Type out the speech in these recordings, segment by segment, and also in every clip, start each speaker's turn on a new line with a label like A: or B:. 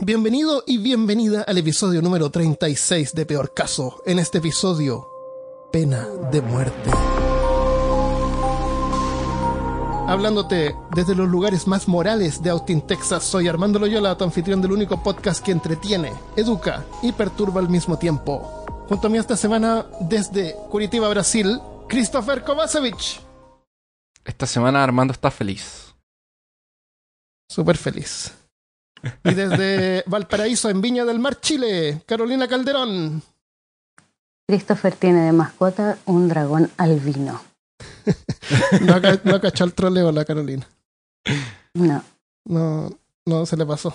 A: Bienvenido y bienvenida al episodio número 36 de Peor Caso. En este episodio, pena de muerte. Hablándote desde los lugares más morales de Austin, Texas, soy Armando Loyola, tu anfitrión del único podcast que entretiene, educa y perturba al mismo tiempo. Junto a mí esta semana, desde Curitiba, Brasil, Christopher Kovacevic.
B: Esta semana Armando está feliz.
A: Súper feliz. Y desde Valparaíso, en Viña del Mar, Chile, Carolina Calderón.
C: Christopher tiene de mascota un dragón albino.
A: No ha, no ha cachado el troleo la Carolina.
C: No.
A: No, no se le pasó.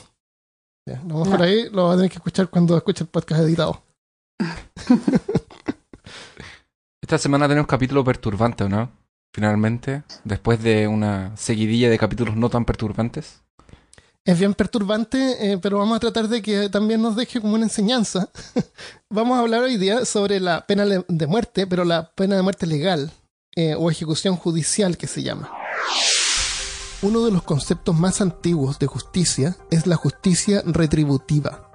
A: Ya, lo mejor
C: No.
A: ahí lo va a tener que escuchar cuando escuche el podcast editado.
B: Esta semana tenemos capítulo perturbante, ¿o no? Finalmente, después de una seguidilla de capítulos no tan perturbantes.
A: Es bien perturbante, eh, pero vamos a tratar de que también nos deje como una enseñanza. vamos a hablar hoy día sobre la pena de muerte, pero la pena de muerte legal eh, o ejecución judicial que se llama. Uno de los conceptos más antiguos de justicia es la justicia retributiva.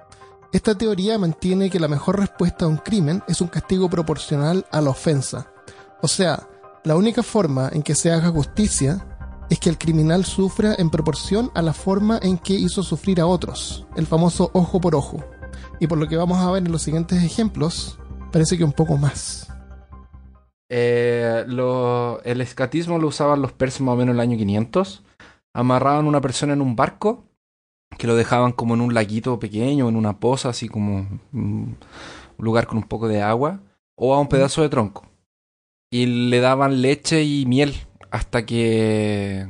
A: Esta teoría mantiene que la mejor respuesta a un crimen es un castigo proporcional a la ofensa. O sea, la única forma en que se haga justicia es que el criminal sufra en proporción a la forma en que hizo sufrir a otros, el famoso ojo por ojo. Y por lo que vamos a ver en los siguientes ejemplos, parece que un poco más.
B: Eh, el escatismo lo usaban los persas más o menos en el año 500. Amarraban a una persona en un barco que lo dejaban como en un laguito pequeño, en una poza, así como mm, un lugar con un poco de agua, o a un pedazo de tronco. Y le daban leche y miel hasta que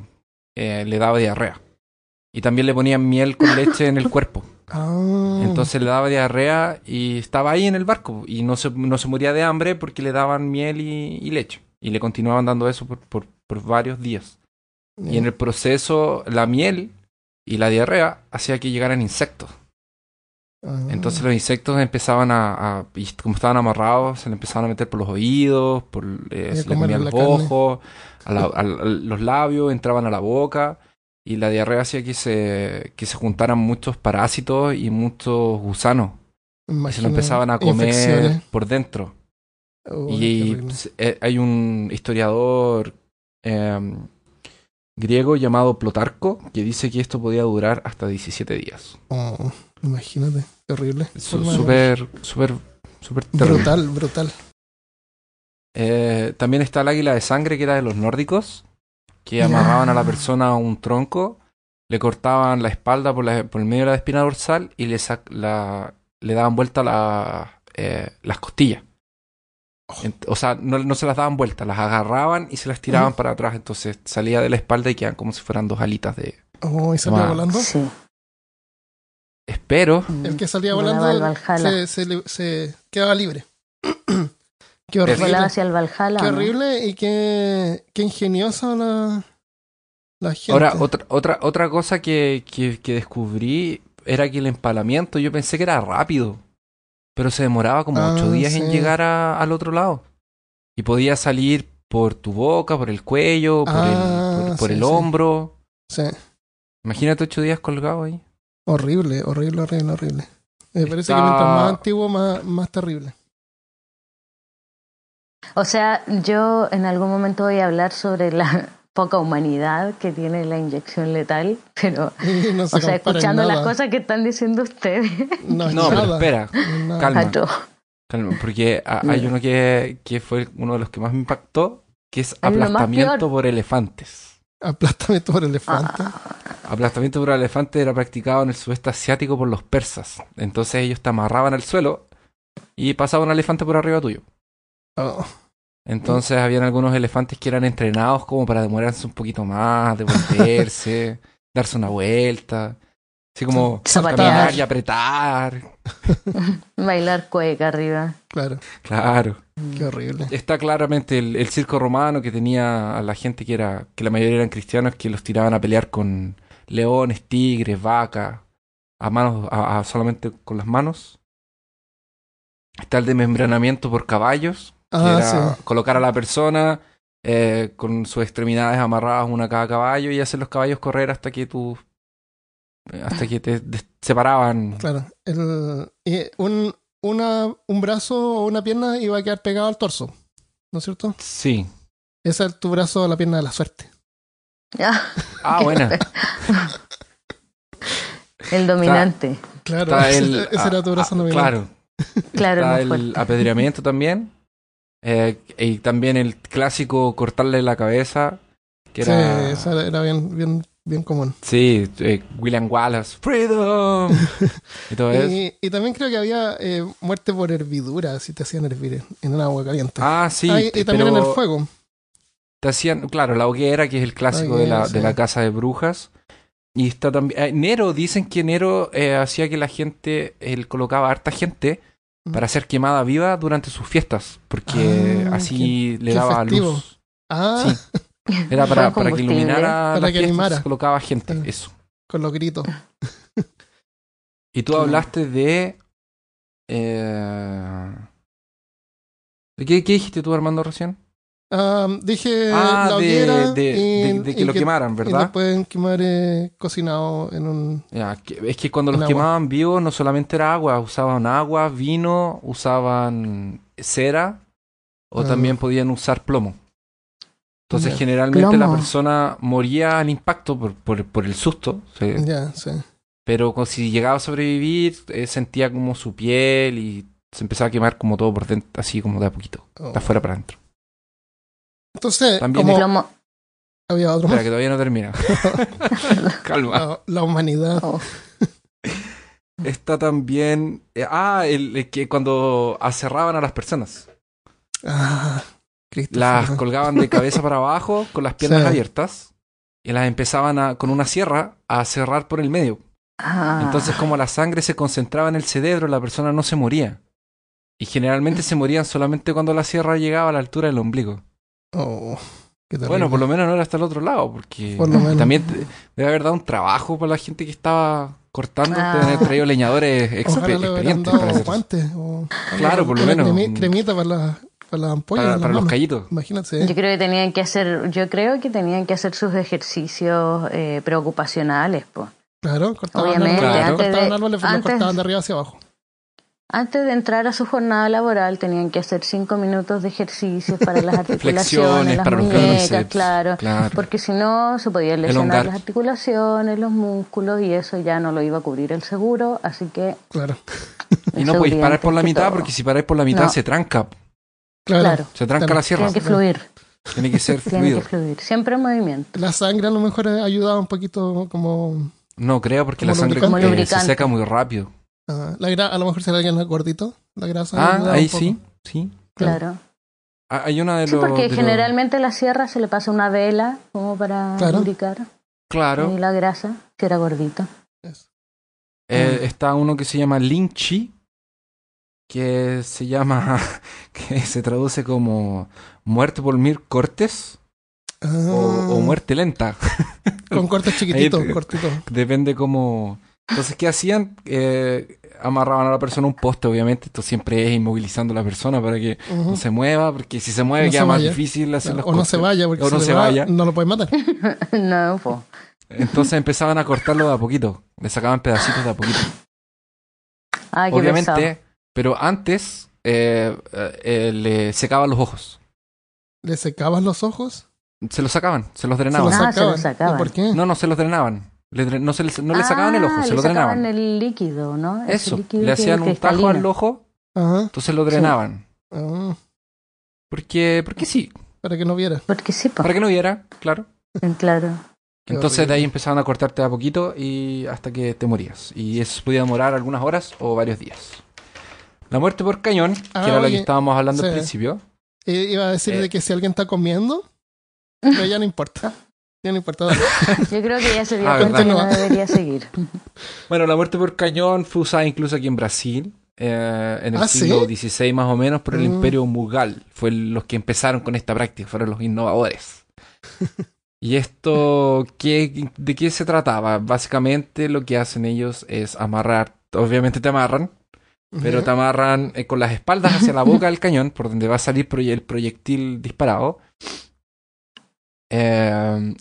B: eh, le daba diarrea. Y también le ponían miel con leche en el cuerpo.
A: Ah,
B: Entonces le daba diarrea y estaba ahí en el barco y no se, no se moría de hambre porque le daban miel y, y leche. Y le continuaban dando eso por, por, por varios días. Y en el proceso, la miel y la diarrea hacía que llegaran insectos.
A: Ah.
B: Entonces los insectos empezaban a, a- y como estaban amarrados, se le empezaban a meter por los oídos, por, eh, se le comían los ojos, a la- a la- a los labios, entraban a la boca. Y la diarrea hacía que se, que se juntaran muchos parásitos y muchos gusanos. Y se lo empezaban a comer
A: infecciones.
B: por dentro.
A: Oh,
B: y eh, hay un historiador eh, griego llamado Plotarco que dice que esto podía durar hasta 17 días.
A: Oh, imagínate, de
B: Súper, súper, súper terrible.
A: Brutal, brutal.
B: Eh, también está el águila de sangre que era de los nórdicos, que amarraban a la persona a un tronco, le cortaban la espalda por, la- por el medio de la espina dorsal y le, la- le daban vuelta la- eh, las costillas. Ent- O sea, no, no se las daban vuelta, las agarraban y se las tiraban para atrás. Entonces salía de la espalda y quedaban como si fueran dos alitas de.
A: Oh, y salía volando.
C: Sí.
B: Espero.
A: El que salía volando se, se, le- se quedaba libre. qué horrible.
C: Volaba hacia el Valhalla.
A: Qué horrible y qué, qué ingeniosa la, la gente.
B: Ahora, otra, otra, otra cosa que, que, que descubrí era que el empalamiento yo pensé que era rápido, pero se demoraba como
A: Ah,
B: ocho días
A: sí.
B: en llegar a- al otro lado. Y podía salir por tu boca, por el cuello, por
A: Ah,
B: el, por, por
A: sí,
B: el
A: sí.
B: hombro.
A: Sí,
B: Imagínate ocho días colgado ahí.
A: horrible, horrible, horrible, horrible. Me parece que mientras más antiguo, más, más terrible.
C: O sea, yo en algún momento voy a hablar sobre la poca humanidad que tiene la inyección letal, pero,
A: no se
C: o sea, escuchando las cosas que están diciendo ustedes,
A: No, es
B: No, pero espera,
A: no
B: calma. Calma, porque a- hay uno que, que fue uno de los que más me impactó, que es aplastamiento por elefantes.
A: Aplástame por elefante.
C: Ah,
B: Aplastamiento por elefante era practicado en el sudeste asiático por los persas. Entonces ellos te amarraban al suelo y pasaba un elefante por arriba tuyo.
A: Oh,
B: Entonces habían algunos elefantes que eran entrenados como para demorarse un poquito más, devolverse, darse una vuelta. Así como caminar y apretar.
C: bailar cueca arriba.
A: claro,
B: Claro.
A: qué horrible.
B: Está claramente el, el circo romano que tenía a la gente que era, que la mayoría eran cristianos, que los tiraban a pelear con leones, tigres, vacas, a manos, a- a- solamente con las manos. Está el desmembranamiento por caballos, que
A: Ah,
B: era
A: sí.
B: colocar a la persona eh, con sus extremidades amarradas una a cada caballo y hacer los caballos correr hasta que tus hasta que te separaban.
A: Claro. El, y un, una, un brazo o una pierna iba a quedar pegado al torso. ¿No es cierto?
B: Sí.
A: Ese es tu brazo o la pierna de la suerte.
B: Ah, buena.
C: El dominante.
A: Claro,
B: Está
A: ese,
B: el,
A: ese era tu
B: ah,
A: brazo
B: ah,
A: nominal.
B: Claro.
C: Claro,
B: Está
C: no
B: el
C: fuerte.
B: apedreamiento también. Eh, y también el clásico cortarle la cabeza. Que
A: Sí,
B: era.
A: esa era bien, bien, bien común.
B: Sí, eh, William Wallace. Freedom. y todo eso.
A: Y, y también creo que había eh, muerte por hervidura, si te hacían hervir en, un agua caliente.
B: Ah, sí.
A: Ah, y, y también en el fuego.
B: Te hacían, claro, la hoguera, que es el clásico de, la,
A: hoguera,
B: de
A: sí.
B: la casa de brujas. Y está también. eh, Nero, dicen que Nero eh, hacía que la gente, él colocaba harta gente
A: Mm.
B: para ser quemada viva durante sus fiestas. Porque
A: Ah,
B: así le daba luz.
A: Ah,
B: Sí. Era para, para que iluminara
A: Para
B: las
A: que
B: fiestas,
A: animara.
B: se colocaba gente.
A: Ah.
B: Eso.
A: con los gritos.
B: Y tú hablaste de. Eh, ¿de ¿Qué, ¿Qué dijiste tú, Armando, recién?
A: Ah, dije
B: ah,
A: la
B: de,
A: hoguera
B: de,
A: y,
B: de- de que
A: y
B: lo quemaran,
A: y
B: ¿verdad?
A: lo pueden quemar eh, cocinado en un...
B: Ya, que- es que cuando los
A: agua.
B: quemaban vivos no solamente era agua, usaban agua, vino, usaban cera o
A: Ah.
B: también podían usar plomo. Entonces generalmente la persona moría al impacto por, por, por el susto, sí.
A: Ya, sí.
B: pero si llegaba a sobrevivir eh, sentía como su piel y se empezaba a quemar como todo por dentro, así como de a poquito,
A: Oh.
B: de afuera para adentro.
A: Entonces,
B: También
A: como había otro
B: Espera, que todavía no termina. Calma.
A: la, la humanidad.
C: Oh,
B: Está también... eh, ah, el, el que cuando aserraban a las personas.
A: Ah.
B: Las colgaban de cabeza para abajo con las piernas
A: Sí.
B: abiertas y las empezaban a, con una sierra a cerrar por el medio.
C: ah.
B: Entonces, como la sangre se concentraba en el cerebro, la persona no se moría. Y generalmente se morían solamente cuando la sierra llegaba a la altura del ombligo.
A: Oh, qué terrible.
B: Bueno, por lo menos no era hasta el otro lado, porque
A: Por lo menos.
B: también debe haber dado un trabajo para la gente que estaba cortando,
C: Ah.
B: haber traído leñadores expe-
A: Ojalá le hubieran
B: experientes para hacer
A: guantes. O,
B: Claro, por lo menos.
A: cremi- cremita para, la, para las ampollas.
B: para,
A: las
B: los callitos.
A: Imagínate.
C: Yo creo que tenían que hacer, yo creo que tenían que hacer sus ejercicios eh, preocupacionales, pues.
A: Claro, cortaban
C: Obviamente,
A: árboles,
B: Claro.
A: cortaban
C: antes de-
A: árboles, los
C: antes-
A: cortaban de arriba hacia abajo.
C: Antes de entrar a su jornada laboral tenían que hacer cinco minutos de ejercicios para las articulaciones, las
B: para los
C: muñecas,
B: bíceps.
C: claro.
B: Claro.
C: Porque si no, se podían lesionar las articulaciones, los músculos, y eso ya no lo iba a cubrir el seguro, así que...
A: Claro.
B: Y no podéis parar por la mitad,
C: todo.
B: porque si paráis por la mitad
C: No.
B: se tranca.
A: Claro.
C: Claro.
B: Se tranca
A: Claro.
B: la sierra.
C: Tiene que fluir,
B: Tiene que ser
C: tiene
B: fluido.
C: que fluir. Siempre en movimiento.
A: La sangre a lo mejor ayudaba un poquito como...
B: No creo, porque
A: Como
B: la sangre eh, se seca muy rápido.
A: La gra- a lo mejor si alguien gordito, la grasa.
B: Ah, ahí sí, sí.
C: Claro.
B: Ah, Hay una de
C: Sí,
B: los...
C: porque
B: de los-
C: generalmente la sierra se le pasa una vela como para
A: Claro.
C: lubricar
B: Claro.
C: y la grasa, si era gordito.
B: Eh, está uno que se llama Lynchi, que se llama, que se traduce como muerte por mil cortes o, o
A: Ah,
B: muerte lenta.
A: Con cortes chiquititos, cortitos.
B: Depende como... Entonces, ¿qué hacían? Eh, amarraban a la persona a un poste, obviamente. Esto siempre es inmovilizando a la persona para que no se mueva, porque si se mueve
A: No
B: queda
A: se
B: más
A: vaya.
B: difícil hacer los
A: o no
B: cortes.
A: se vaya, porque
B: O
A: si
B: no
A: se,
B: se
A: va,
B: vaya.
A: no lo pueden matar.
C: no, po.
B: Entonces empezaban a cortarlo de a poquito. Le sacaban pedacitos de a poquito.
C: Ay, qué.
B: Obviamente, pero antes eh, eh, le secaban los ojos.
A: Le secaban los ojos.
B: Se los sacaban, se los
A: Se
B: drenaban.
A: los
C: Ah, se los
A: sacaban.
C: sacaban.
A: ¿Y ¿Por qué?
B: No, no se los drenaban. Le no se les- no le sacaban el ojo,
C: Ah,
B: se
C: le
B: lo
C: sacaban
B: drenaban.
C: el líquido, ¿no?
B: Eso,
C: líquido
B: le
C: que
B: hacían un tajo al ojo,
A: Ajá.
B: entonces lo drenaban.
A: Ah,
B: Porque, porque sí,
A: para que no viera.
C: Porque sí, po.
B: para que no viera, claro.
C: claro.
A: Qué
B: Entonces de ahí empezaban a cortarte a poquito y hasta que te morías. Y eso podía demorar algunas horas o varios días. La muerte por cañón,
A: Ah,
B: que era la que
A: oye,
B: estábamos hablando al
A: sí.
B: principio.
A: Eh, iba a decir
B: Eh.
A: de que si alguien está comiendo, pero ya no importa. Ya no importa.
C: Yo creo que ya se dio
B: Ah,
C: cuenta que no debería seguir.
B: Bueno, la muerte por cañón fue usada incluso aquí en Brasil, eh, en el
A: ¿Ah, sí?
B: siglo XVI más o menos, por el
A: Mm.
B: Imperio Mughal. Fue los que empezaron con esta práctica, fueron los innovadores. y esto, ¿qué, ¿de qué se trataba? Básicamente lo que hacen ellos es amarrar, obviamente te amarran, pero te amarran eh, con las espaldas hacia la boca del cañón, por donde va a salir proye- el proyectil disparado. Eh,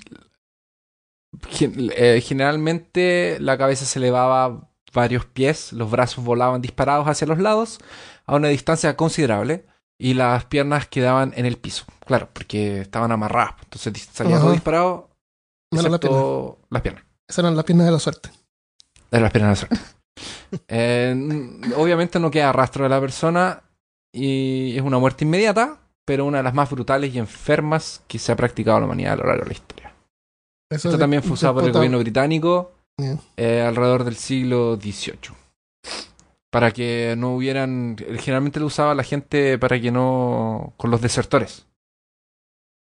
B: gen- eh, generalmente la cabeza se elevaba varios pies, los brazos volaban disparados hacia los lados a una distancia considerable y las piernas quedaban en el piso. Claro, porque estaban amarradas. Entonces dis- salía todo disparado,
A: Menos la pierna.
B: excepto las piernas.
A: Esas eran las piernas de la suerte.
B: De las piernas de la suerte. Eh, obviamente no queda rastro de la persona y es una muerte inmediata, pero una de las más brutales y enfermas que se ha practicado la humanidad a lo largo de la historia.
A: Eso
B: Esto también fue usado por el gobierno británico
A: Ya.
B: eh, alrededor del siglo XVIII. Para que no hubieran. Generalmente lo usaba la gente para que no. con los desertores.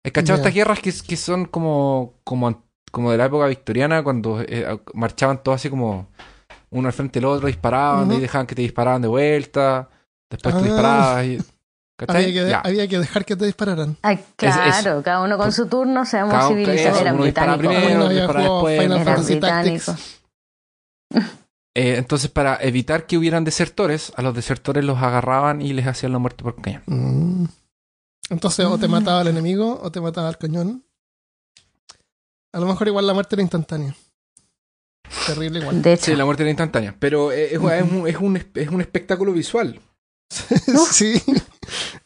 B: ¿Has cachado
A: Ya.
B: estas guerras que, que son como, como. como de la época victoriana, cuando eh, marchaban todos así como. uno al frente del otro, disparaban
A: Ujú.
B: y dejaban que te disparaban de vuelta. Después
A: Ah.
B: tú disparabas y.
A: Había que,
B: Ya.
A: había que dejar que te dispararan.
C: Ay, claro, cada uno con su turno, seamos
B: Cada-
C: civilizados.
B: dispara
C: británicos.
B: primero, después,
A: Final Fantasy.
B: Eh, entonces, para evitar que hubieran desertores, a los desertores los agarraban y les hacían la muerte por cañón.
A: Mm. Entonces, o te mataba el enemigo o te mataba el cañón. A lo mejor igual la muerte era instantánea. Terrible igual.
C: De hecho,
B: Sí, la muerte era instantánea. Pero eh, es, es un, es, un, es un espectáculo visual.
A: sí.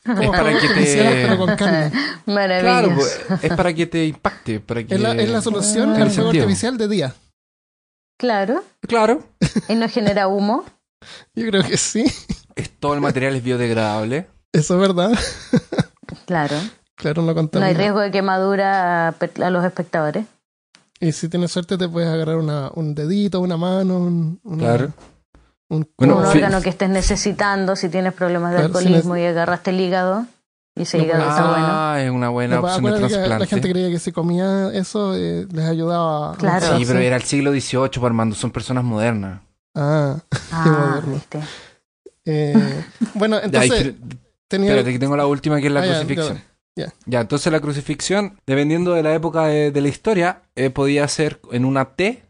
A: Como
B: Es para que te-
A: judiciales, pero con carne.
B: Claro, pues, es para que te impacte. Para que...
A: Es la, es la solución
C: Ah.
A: al
B: Tiene
A: fuego artificial de día.
C: Claro,
B: Claro,
C: y no genera humo.
A: Yo creo que sí.
B: es, todo el material es biodegradable.
A: Eso es verdad.
C: Claro,
A: Claro, no
C: no hay riesgo de quemadura a, los espectadores.
A: Y si tienes suerte te puedes agarrar una, un dedito, una mano, un, una-
B: Claro.
A: Un
B: Bueno,
C: un órgano que estés necesitando si tienes problemas de
A: Claro, si
C: alcoholismo y agarraste el hígado y ese
A: No
C: hígado está bueno.
B: Ah, es una buena
A: No,
B: opción de trasplante.
A: La gente creía que si comía eso eh, les ayudaba. a
C: Claro.
B: Sí, pero era el siglo XVIII, pues, Armando. Son personas modernas.
A: Ah,
C: Ah,
A: moderno.
C: viste.
A: eh, bueno, entonces tenía.
B: Espérate, que tengo la última que es la
A: Ah, ya,
B: crucifixión.
A: ya,
B: Ya, entonces la crucifixión, dependiendo de la época de, de la historia, eh, podía ser en una T,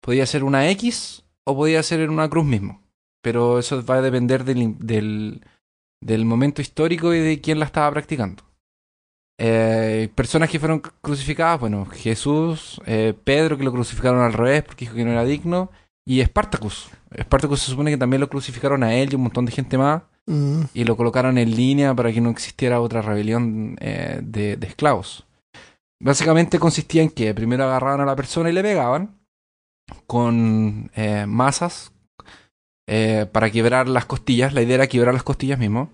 B: podía ser una X o podía ser en una cruz mismo. Pero eso va a depender del, del, del momento histórico y de quién la estaba practicando. Eh, personas que fueron cru- crucificadas, bueno, Jesús, eh, Pedro que lo crucificaron al revés porque dijo que no era digno, y Espartacus. Espartacus se supone que también lo crucificaron a él y un montón de gente más
A: Mm,
B: y lo colocaron en línea para que no existiera otra rebelión eh, de, de esclavos. Básicamente consistía en que primero agarraban a la persona y le pegaban con eh, masas eh, para quebrar las costillas. La idea era quebrar las costillas mismo.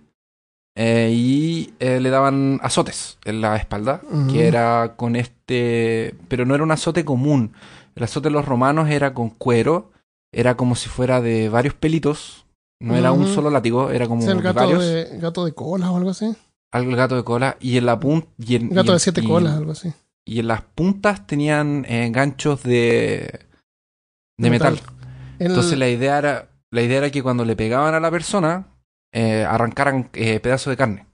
B: Eh, y le daban azotes en la espalda, que era con este... Pero no era un azote común. El azote de los romanos era con cuero, era como si fuera de varios pelitos. No era un solo látigo, era como
A: ¿es el gato
B: varios.
A: de, gato de cola o algo así?
B: Algo el gato de cola. Y en la punta.
A: Gato
B: y en-
A: de siete
B: y-
A: colas, algo así.
B: Y en las puntas tenían ganchos de. De
A: Metal.
B: metal.
A: El-
B: Entonces la idea era. La idea era que cuando le pegaban a la persona, eh, arrancaran eh, pedazos de carne.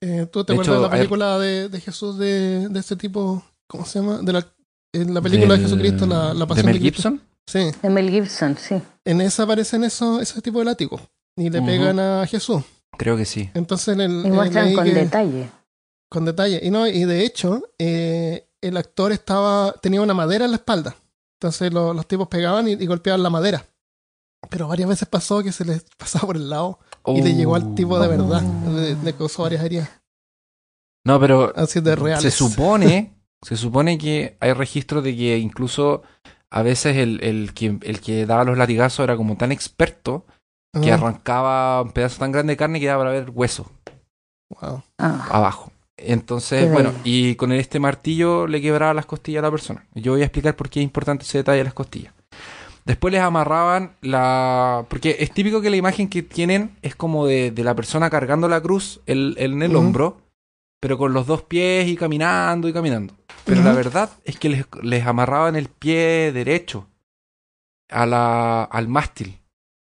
A: eh, ¿Tú te
B: de
A: acuerdas
B: hecho,
A: de la
B: hay-
A: película de, de Jesús de, de este tipo? ¿Cómo se llama? De la, en la película de
B: Del-
A: Jesucristo, la, la
B: ¿De
A: pasión
B: Mel
A: de Cristo.
B: Gibson?
A: Sí,
C: De Mel Gibson, sí.
A: en esa aparecen esos, ese tipo de látigos. Y le pegan a Jesús.
B: Creo que sí.
A: Entonces en el,
C: Y muestran con
A: que-
C: detalle.
A: con detalle. Y no, y de hecho, eh, el actor estaba, tenía una madera en la espalda. Entonces lo- los tipos pegaban y, y golpeaban la madera. Pero varias veces pasó que se les pasaba por el lado y le llegó al tipo de
B: Oh.
A: verdad. Le, le causó varias heridas.
B: No, pero
A: Así de reales.
B: se supone. se supone que hay registros de que incluso a veces el, el que, el que daba los latigazos era como tan experto que
A: Ah,
B: arrancaba un pedazo tan grande de carne que daba para ver hueso.
A: wow.
C: Ah,
B: abajo. Entonces, bueno, y con este martillo le quebraba las costillas a la persona. Yo voy a explicar por qué es importante ese detalle de las costillas. Después les amarraban la... Porque es típico que la imagen que tienen es como de, de la persona cargando la cruz en el hombro, pero con los dos pies y caminando y caminando. Pero la verdad es que les, les amarraban el pie derecho a la, al mástil.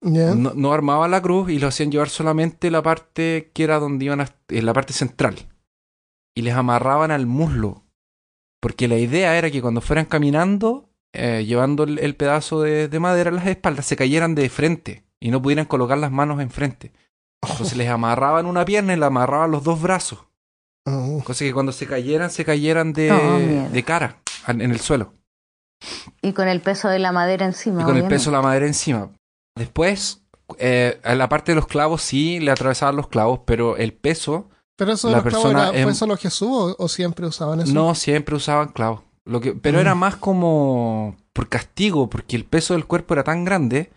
B: No armaban la cruz y lo hacían llevar solamente la parte que era donde iban a, en la parte central. Y les amarraban al muslo. Porque la idea era que cuando fueran caminando, eh, llevando el, el pedazo de, de madera en las espaldas, se cayeran de frente y no pudieran colocar las manos enfrente. Entonces les amarraban una pierna y le amarraban los dos brazos.
A: Oh.
B: Cosa que cuando se cayeran, se cayeran de,
C: Oh,
B: de cara en en el suelo.
C: Y con el peso de la madera encima.
B: y con el peso de la madera encima. Después, eh, a la parte de los clavos sí le atravesaban los clavos, pero el peso
A: Pero eso de
B: La
A: los clavos
B: persona
A: era- ¿fue
B: em-
A: solo Jesús o, o siempre usaban eso?
B: no siempre usaban clavos. Lo que, pero
A: Mm.
B: era más como por castigo, porque el peso del cuerpo era tan grande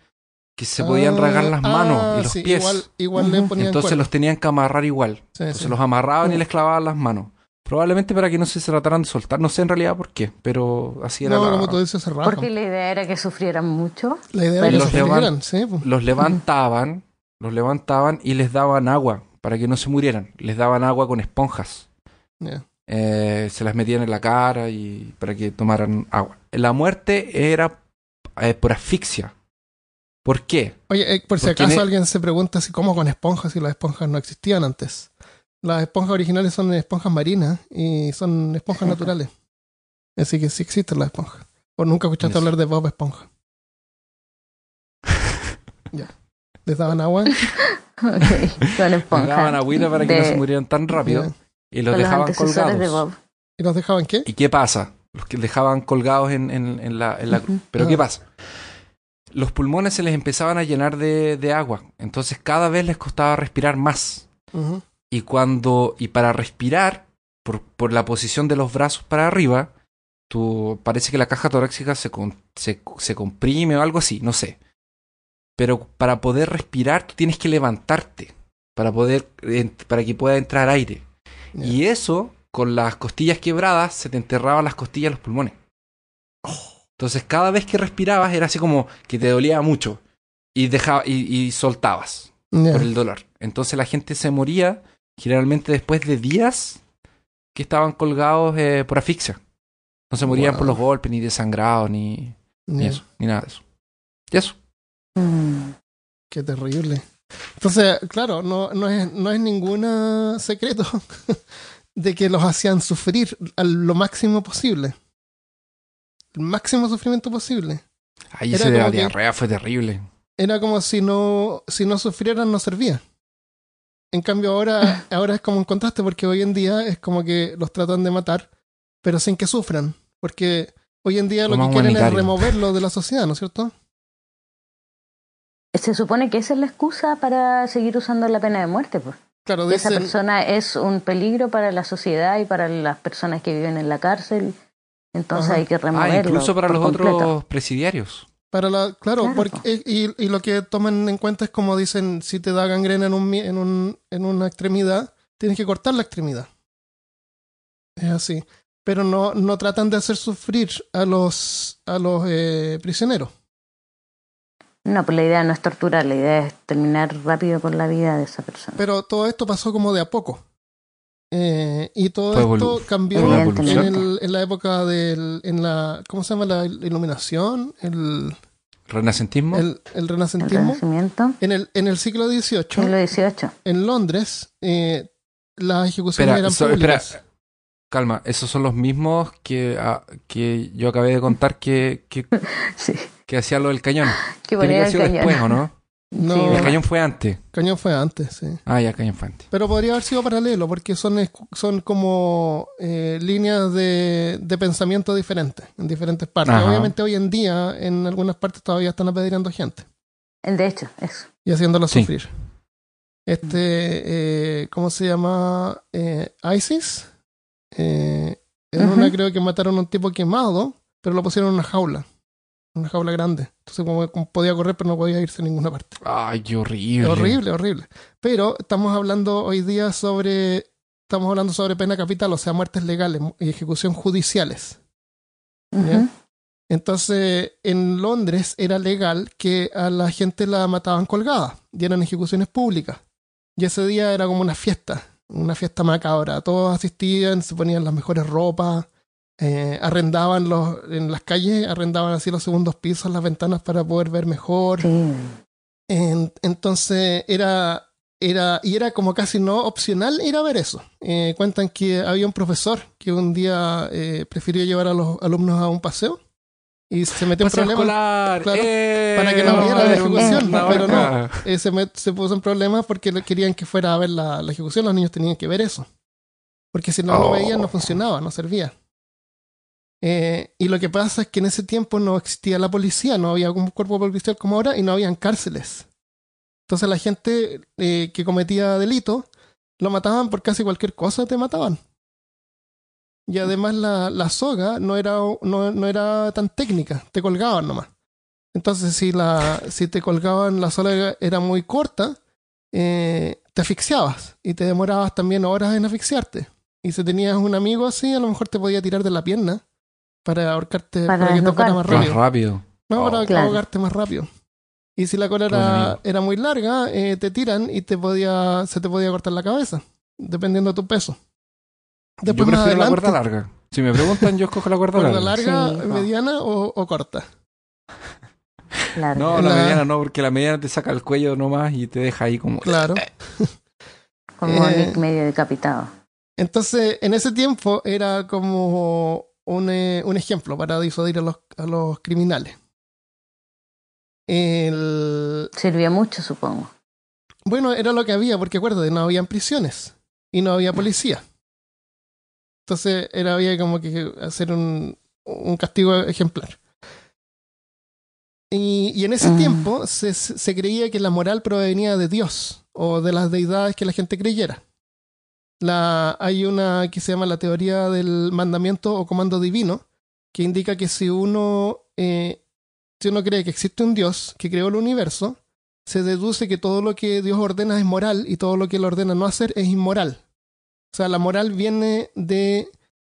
B: que se podían
A: Ah,
B: rasgar las manos
A: ah,
B: y los
A: sí,
B: pies.
A: Igual, igual le ponían
B: Entonces los tenían que amarrar igual.
A: Sí,
B: Entonces
A: sí.
B: los amarraban y
A: Mm.
B: les clavaban las manos. Probablemente para que no se trataran de soltar. No sé en realidad por qué, pero así era
A: No,
B: la-
A: como tú dices, se.
C: Porque la idea era que sufrieran mucho.
A: La idea era que
B: Los levan-
A: fundieran, sí. pues.
B: Los levantaban, los levantaban y les daban agua para que no se murieran. Les daban agua con esponjas. Eh, se las metían en la cara y para que tomaran agua. La muerte era eh, por asfixia. ¿Por qué?
A: Oye, eh, por si
B: Porque
A: acaso alguien se pregunta si cómo con esponjas si las esponjas no existían antes. Las esponjas originales son esponjas marinas y son esponjas naturales. Así que sí existen las esponjas. ¿O nunca escuchaste
B: Eso.
A: hablar de Bob Esponja? ya. Les daban agua.
C: Ok, con
B: Les
C: esponja.
B: daban agüita para que no
C: De-
B: se murieran tan rápido y los dejaban
C: antecesores de
B: colgados.
C: Bob.
A: ¿Y los dejaban qué?
B: ¿Y qué pasa? Los que dejaban colgados en, en- en la, en la-
C: Ujú.
B: Pero
A: Ah.
B: ¿qué pasa? Los pulmones se les empezaban a llenar de, de agua. Entonces cada vez les costaba respirar más.
A: Ujú.
B: Y cuando. Y para respirar, por, por la posición de los brazos para arriba, tú, parece que la caja torácica se, con- se, se comprime o algo así, no sé. Pero para poder respirar, tú tienes que levantarte. Para poder. para que pueda entrar aire. Y eso, con las costillas quebradas, se te enterraban las costillas los pulmones. Entonces, cada vez que respirabas, era así como que te dolía mucho. Y, dejaba, y, y soltabas por el dolor. Entonces, la gente se moría generalmente después de días que estaban colgados eh, por asfixia. No se morían
A: Wow.
B: por los golpes, ni desangrados, ni, ni eso, ni nada de eso. Y eso.
C: Mm.
A: Qué terrible. Entonces, claro, no, no, es, no es ningún secreto de que los hacían sufrir a lo máximo posible. El máximo sufrimiento posible.
B: Ahí de la diarrea fue terrible.
A: Era como si no, si no sufrieran, no servía. En cambio, ahora, ahora es como un contraste, porque hoy en día es como que los tratan de matar, pero sin que sufran. Porque hoy en día lo que quieren es removerlo de la sociedad, ¿no es cierto?
C: Se supone que esa es la excusa para seguir usando la pena de muerte, pues.
A: Claro,
C: esa persona es un peligro para la sociedad y para las personas que viven en la cárcel. Entonces
A: Ajá.
C: hay que
B: Ah,
C: removerlo.
B: incluso para los
C: completo.
B: otros presidiarios.
A: Para la, claro,
C: Claro,
A: porque, y, y lo que toman en cuenta es como dicen, si te da gangrena en, un, mi- en, un, en una extremidad, tienes que cortar la extremidad. Es así. Pero no, no tratan de hacer sufrir a los, a los eh, prisioneros.
C: No, pues la idea no es torturar, la idea es terminar rápido con la vida de esa persona.
A: Pero todo esto pasó como de a poco. Eh, y todo
B: Fue
A: esto cambió en, el- en la época del, en la, ¿cómo se llama? La iluminación, el,
B: ¿Renacentismo?
A: el, el renacentismo.
C: renacimiento,
A: En el, en el siglo XVIII.
C: siglo XVIII.
A: en Londres eh, las ejecuciones
B: Espera,
A: eran
B: so-
A: públicas.
B: espera. Calma, esos son los mismos que, ah, que yo acabé de contar que, que,
C: Sí,
B: que hacía lo del cañón.
C: que
B: Tiene que
C: ponía
B: haber
C: el
B: sido
C: cañón.
B: después, ¿o no?
A: No,
C: Sí,
B: El
C: bueno.
B: cañón fue antes.
A: Cañón fue antes, sí.
B: Ah, ya, cañón fue antes.
A: Pero podría haber sido paralelo, porque son, son como eh, líneas de, de pensamiento diferentes, en diferentes partes.
B: Ajá.
A: Obviamente hoy en día, en algunas partes todavía están apedreando gente
C: De hecho, eso.
A: y haciéndola
B: Sí.
A: sufrir. Este, eh, ¿cómo se llama? Eh, ISIS. Eh, en una creo que mataron a un tipo quemado, pero lo pusieron en una jaula. Una jaula grande. Entonces como, como podía correr, pero no podía irse a ninguna parte.
B: Ay, qué horrible.
A: Horrible, horrible. Pero estamos hablando hoy día sobre. Estamos hablando sobre pena capital, o sea, muertes legales y ejecución judiciales. Entonces, en Londres era legal que a la gente la mataban colgada y eran ejecuciones públicas. Y ese día era como una fiesta, una fiesta macabra. Todos asistían, se ponían las mejores ropas, eh, arrendaban los, en las calles, arrendaban así los segundos pisos, las ventanas para poder ver mejor.
C: Sí.
A: En- entonces era, era, y era como casi no opcional ir a ver eso. Eh, cuentan que había un profesor que un día eh, prefirió llevar a los alumnos a un paseo y se metió en problemas.
B: escolar.
A: claro,
B: ¡Eh!
A: para que no
C: viera la ejecución,
A: pero no. Eh, se, met- se puso en problemas porque le- querían que fuera a ver la, la ejecución, los niños tenían que ver eso. Porque si no lo
B: Oh.
A: veían no funcionaba, no servía. Eh, y lo que pasa es que en ese tiempo no existía la policía, no había un cuerpo policial como ahora y no habían cárceles. Entonces la gente eh, que cometía delito lo mataban por casi cualquier cosa, te mataban. Y además la, la soga no era, no, no, era tan técnica, te colgaban nomás. Entonces si, la, si te colgaban la soga era muy corta, eh, te asfixiabas y te demorabas también horas en asfixiarte. Y si tenías un amigo así, a lo mejor te podía tirar de la pierna para ahorcarte, para, que te fuera más rápido.
B: Más rápido.
A: No, para ahogarte más rápido. Y si la cola era, era muy larga, eh, te tiran y te podía, se te podía cortar la cabeza, dependiendo de tu peso.
B: Después, yo prefiero la cuerda larga. Si me preguntan, yo escojo la cuerda,
A: ¿Cuerda
B: larga.
A: larga, mediana o, o corta?
B: No, la, mediana no, porque la mediana te saca el cuello nomás y te deja ahí como...
A: Claro.
C: como eh, medio decapitado.
A: Entonces, en ese tiempo era como un, eh, un ejemplo para disuadir a los, a los criminales. El...
C: Sirvió mucho, supongo.
A: Bueno, era lo que había, porque acuérdate, no habían prisiones y no había policía. Entonces era, había como que hacer un, un castigo ejemplar. Y, y en ese mm. tiempo se, se, creía que la moral provenía de Dios o de las deidades que la gente creyera. La, hay una que se llama la teoría del mandamiento o comando divino, que indica que si uno eh, si uno cree que existe un Dios que creó el universo, se deduce que todo lo que Dios ordena es moral y todo lo que Él ordena no hacer es inmoral. O sea, la moral viene de,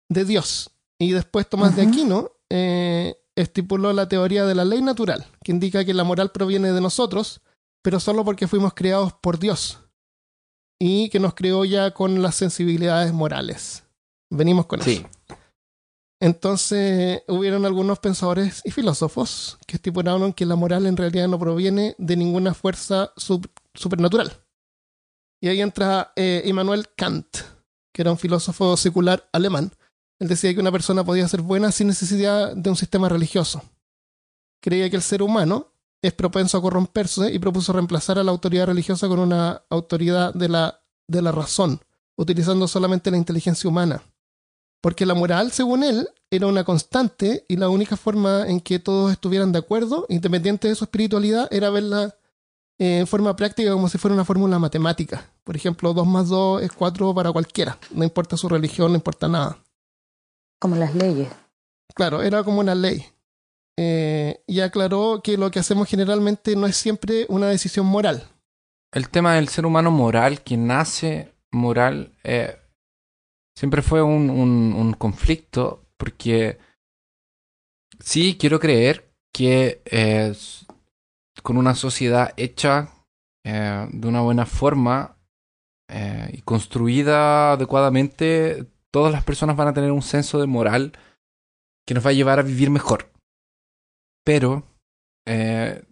A: de Dios. Y después Tomás de Aquino eh, estipuló la teoría de la ley natural, que indica que la moral proviene de nosotros, pero solo porque fuimos creados por Dios. Y que nos creó ya con las sensibilidades morales. Venimos con eso. Entonces hubieron algunos pensadores y filósofos que estipularon que la moral en realidad no proviene de ninguna fuerza supernatural. Y ahí entra eh, Immanuel Kant, que era un filósofo secular alemán. Él decía que una persona podía ser buena sin necesidad de un sistema religioso. Creía que el ser humano es propenso a corromperse y propuso reemplazar a la autoridad religiosa con una autoridad de la, de la razón, utilizando solamente la inteligencia humana porque la moral, según él, era una constante y la única forma en que todos estuvieran de acuerdo, independiente de su espiritualidad, era verla eh, en forma práctica como si fuera una fórmula matemática. Por ejemplo, 2 más 2 es 4 para cualquiera, no importa su religión, no importa nada.
C: Como las leyes.
A: Claro, era como una ley. Eh, y aclaró que lo que hacemos generalmente no es siempre una decisión moral.
B: El tema del ser humano moral, que nace moral, eh, siempre fue un, un, conflicto porque sí quiero creer que eh, con una sociedad hecha eh, de una buena forma y construida adecuadamente, todas las personas van a tener un senso de moral que nos va a llevar a vivir mejor. Pero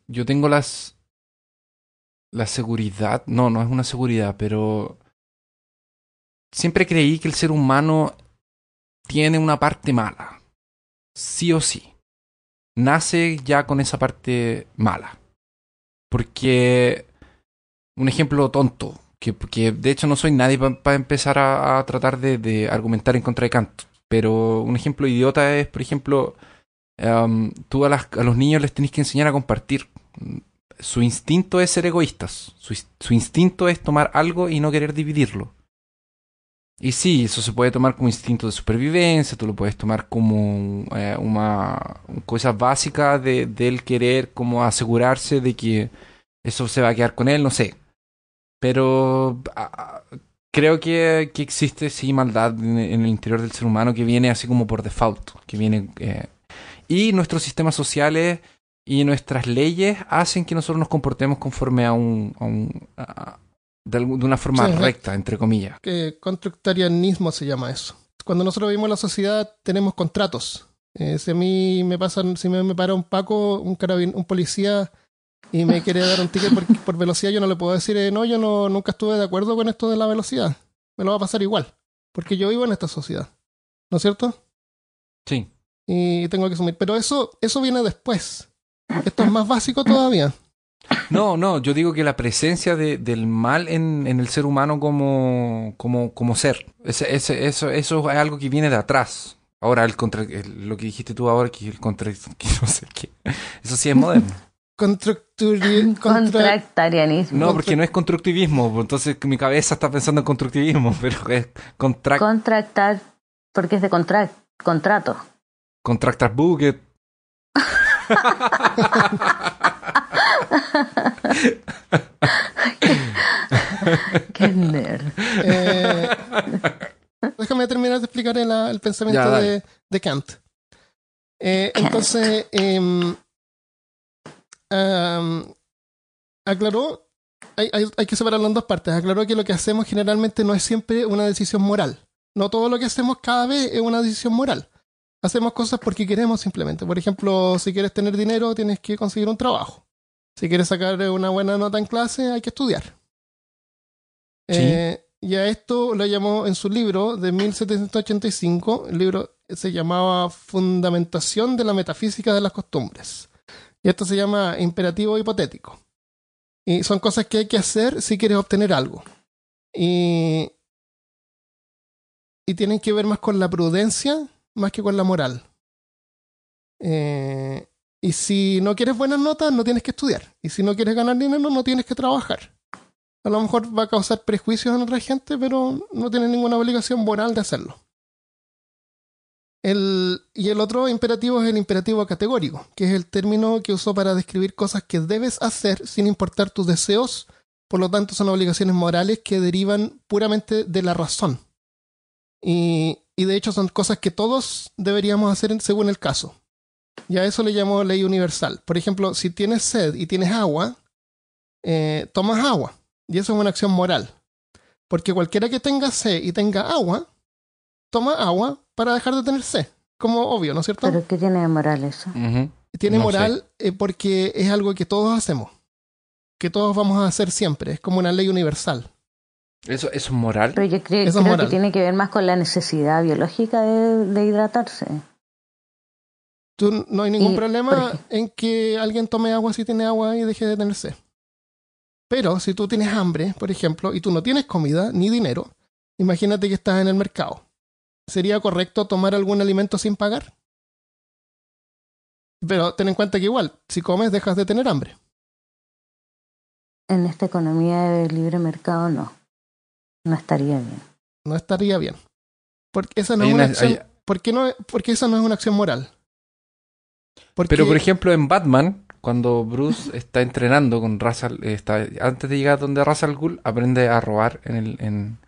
B: yo tengo las la seguridad, no, no es una seguridad, pero siempre creí que el ser humano tiene una parte mala. Sí o sí. Nace ya con esa parte mala. Porque, un ejemplo tonto, que, que de hecho no soy nadie para empezar a, tratar de, argumentar en contra de Kant. Pero un ejemplo idiota es, por ejemplo, um, tú a, los niños les tenés que enseñar a compartir. Su instinto es ser egoístas. su instinto es tomar algo y no querer dividirlo. Y sí, eso se puede tomar como instinto de supervivencia, tú lo puedes tomar como eh, una cosa básica de, él querer como asegurarse de que eso se va a quedar con él, no sé. Pero creo que, que, existe sí maldad en, el interior del ser humano que viene así como por default, que viene... Eh, y nuestros sistemas sociales y nuestras leyes hacen que nosotros nos comportemos conforme a un, a, un, de, una forma recta, entre comillas.
A: Que constructarianismo se llama eso. Cuando nosotros vivimos en la sociedad tenemos contratos. Eh, si a mí me pasan, si me, me para un Paco, un carabin, un policía y me quiere dar un ticket por, por velocidad, yo no le puedo decir, eh, no, yo no, nunca estuve de acuerdo con esto de la velocidad. Me lo va a pasar igual, porque yo vivo en esta sociedad. ¿No es cierto?
B: Sí.
A: Y tengo que asumir. Pero eso, eso viene después. Esto es más básico todavía.
B: No, no, yo digo que la presencia de, del mal en, en, el ser humano como, como, como ser, ese, ese, eso, eso es algo que viene de atrás. Ahora, el contra, el- lo que dijiste tú ahora, que el contra, que no sé qué. Eso sí es moderno.
C: Contractarianismo.
B: No, porque no es constructivismo. Entonces mi cabeza está pensando en constructivismo, pero es contract,
C: Contractar, porque es de contract, contrato.
B: Contractar bucket.
C: Qué nerd.
A: Eh, déjame terminar de explicar el, el pensamiento
B: Ya,
A: de, de Kant. Eh,
C: Kant.
A: entonces, em, aclaró, hay, hay- hay que separarlo en dos partes. Aclaró que lo que hacemos generalmente no es siempre una decisión moral. No todo lo que hacemos cada vez es una decisión moral. Hacemos cosas porque queremos simplemente. Por ejemplo, si quieres tener dinero, tienes que conseguir un trabajo. Si quieres sacar una buena nota en clase, hay que estudiar.
B: Sí.
A: Eh, y a esto lo llamó en su libro de 1785, el libro se llamaba Fundamentación de la Metafísica de las Costumbres. Y esto se llama imperativo hipotético. Y son cosas que hay que hacer si quieres obtener algo. Y, y tienen que ver más con la prudencia más que con la moral. Eh, y si no quieres buenas notas, no tienes que estudiar. Y si no quieres ganar dinero, no tienes que trabajar. A lo mejor va a causar prejuicios en otra gente, pero no tiene ninguna obligación moral de hacerlo. El, y el otro imperativo es el imperativo categórico, que es el término que usó para describir cosas que debes hacer sin importar tus deseos, por lo tanto son obligaciones morales que derivan puramente de la razón. Y, y de hecho son cosas que todos deberíamos hacer según el caso. Y a eso le llamo ley universal. Por ejemplo, si tienes sed y tienes agua, eh, tomas agua. Y eso es una acción moral. Porque cualquiera que tenga sed y tenga agua, toma agua para dejar de tener sed. Como obvio, ¿no es cierto?
C: ¿Pero qué tiene de moral eso?
A: Tiene
B: no
A: moral eh, porque es algo que todos hacemos. Que todos vamos a hacer siempre. Es como una ley universal.
B: Eso, eso es moral.
C: Pero yo creo, creo
A: moral.
C: que tiene que ver más con la necesidad biológica de, de hidratarse.
A: Tú, no hay ningún
C: Y,
A: problema en que alguien tome agua si tiene agua y deje de tener sed. Pero si tú tienes hambre, por ejemplo, y tú no tienes comida ni dinero, imagínate que estás en el mercado. ¿Sería correcto tomar algún alimento sin pagar? Pero ten en cuenta que igual, si comes dejas de tener hambre.
C: En esta economía de libre mercado no. No estaría bien.
A: No estaría bien. Porque esa no
B: Hay
A: es una
B: una-
A: acción.
B: hay-
A: ¿por qué no, porque esa no es una acción moral. Porque,
B: Pero por ejemplo en Batman, cuando Bruce está entrenando con Ra's al- está, antes de llegar donde Ra's al Ghul, aprende a robar en, el, en,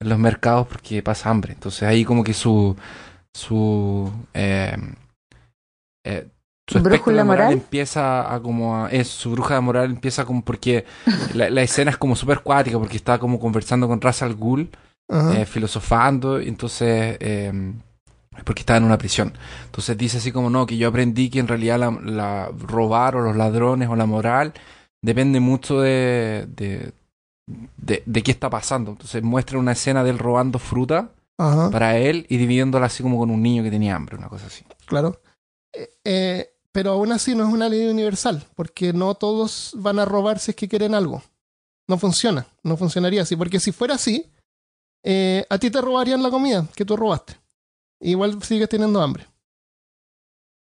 B: en los mercados porque pasa hambre. Entonces ahí como que su su eh, eh, su
C: ¿Brújula
B: moral,
C: moral?
B: empieza a como a, es su bruja de moral empieza como porque la, la escena es como súper cuática porque está como conversando con Ra's al Ghul eh, filosofando, y entonces, eh, porque estaba en una prisión. Entonces dice así como, no, que yo aprendí que en realidad la, la robar o los ladrones o la moral depende mucho de, de, de, de qué está pasando. Entonces muestra una escena de él robando fruta para él y dividiéndola así como con un niño que tenía hambre, una cosa así.
A: Claro. Eh, eh, pero aún así no es una ley universal, porque no todos van a robar si es que quieren algo. No funciona, no funcionaría así, porque si fuera así, eh, a ti te robarían la comida que tú robaste. Igual sigues teniendo hambre.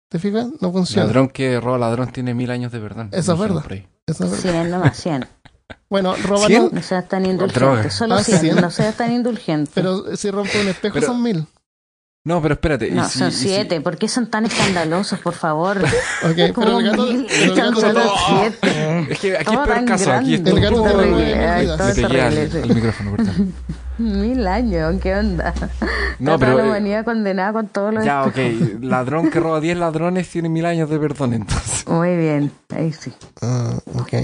A: ¿Te fijas? No funciona.
B: Ladrón que roba ladrón tiene mil años de verdad.
A: Eso es verdad. Eso es verdad.
C: 100 nomás, 100.
A: Bueno, roban.
C: No seas tan indulgente. Solo
A: Ah,
C: 100,
A: 100.
C: no seas tan indulgente.
A: pero si rompe un espejo
B: Pero-
A: son mil.
B: No, pero espérate.
C: no,
B: si-
C: son
B: y si-
C: 7. ¿Por qué son tan escandalosos, por favor?
A: Ok, pero
C: Como
A: el gato, el
C: son
A: gato
C: solo
A: no-
C: siete.
B: Es que aquí
C: Todo
B: es peor caso. Aquí esto
A: El gato
B: es
C: todo es
B: al
C: sí.
B: micrófono, perdón.
C: Mil años, ¿qué onda?
B: No,
C: Está
B: pero.
C: la
B: eh,
C: humanidad condenada con todos los
B: Ya, ok. Ladrón que roba 10 ladrones tiene mil años de perdón, entonces.
C: Muy bien, ahí sí.
A: Ah, ok.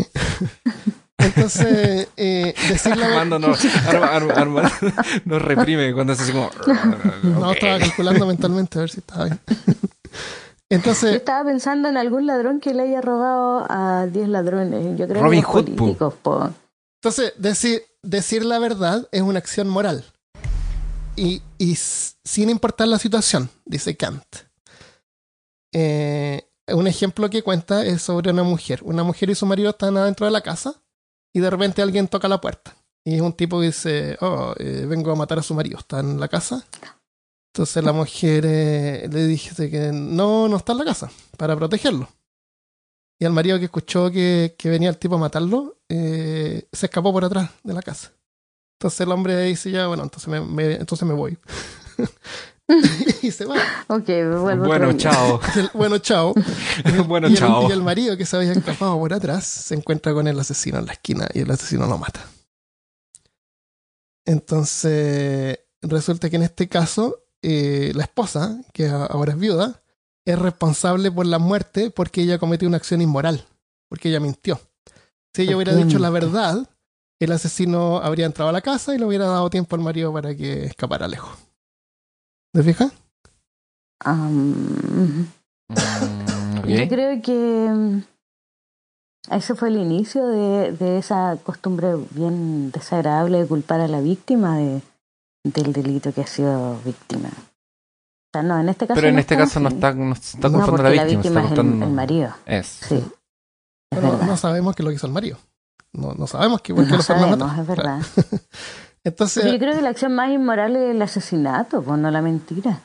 A: Entonces, eh, decir la
B: Armando nos, Arma- Arma- Armando nos reprime cuando hace así como.
A: No, estaba calculando mentalmente a ver si estaba bien.
C: Yo
A: Entonces,
C: estaba pensando en algún ladrón que le haya robado a 10 ladrones. Yo creo
B: Robin
C: que los
B: Hood, po.
C: políticos, po.
A: entonces decir, decir la verdad es una acción moral. Y, y sin importar la situación, dice Kant. Eh, un ejemplo que cuenta es sobre una mujer. Una mujer y su marido están adentro de la casa y de repente alguien toca la puerta. Y es un tipo que dice, oh, eh, vengo a matar a su marido. Está en la casa. Entonces la mujer eh, le dice que no, no está en la casa para protegerlo. Y al marido que escuchó que, que venía el tipo a matarlo, eh, se escapó por atrás de la casa. Entonces el hombre dice ya, bueno, entonces me, me- entonces me voy. y se va.
C: Ok,
B: Bueno, chao.
A: El- bueno, chao.
B: bueno,
A: y, el,
B: chao.
A: y el marido que se había escapado por atrás se encuentra con el asesino en la esquina y el asesino lo mata. Entonces, resulta que en este caso, eh, la esposa, que ahora es viuda, es responsable por la muerte porque ella cometió una acción inmoral, porque ella mintió. Si ella
C: ¿Por
A: hubiera dicho la verdad, el asesino habría entrado a la casa y le hubiera dado tiempo al marido para que escapara lejos. ¿Te fijas?
B: Ok.
C: Yo creo que mm, ese fue el inicio de, de esa costumbre bien desagradable de culpar a la víctima de, del delito que ha sido víctima. O sea, no, en este caso
B: Pero en
C: no
B: este
C: está
B: caso no está, no está
C: No,
B: culpando a
C: porque
B: la víctima, está
C: es el,
B: culpando-
C: el marido.
B: Es.
C: Sí,
A: Pero no sabemos qué es lo que hizo el marido. No, no sabemos qué, qué
C: No
A: lo a matar.
C: sabemos, es verdad.
A: Entonces,
C: Pero yo creo que la acción más inmoral es el asesinato, pues no la mentira.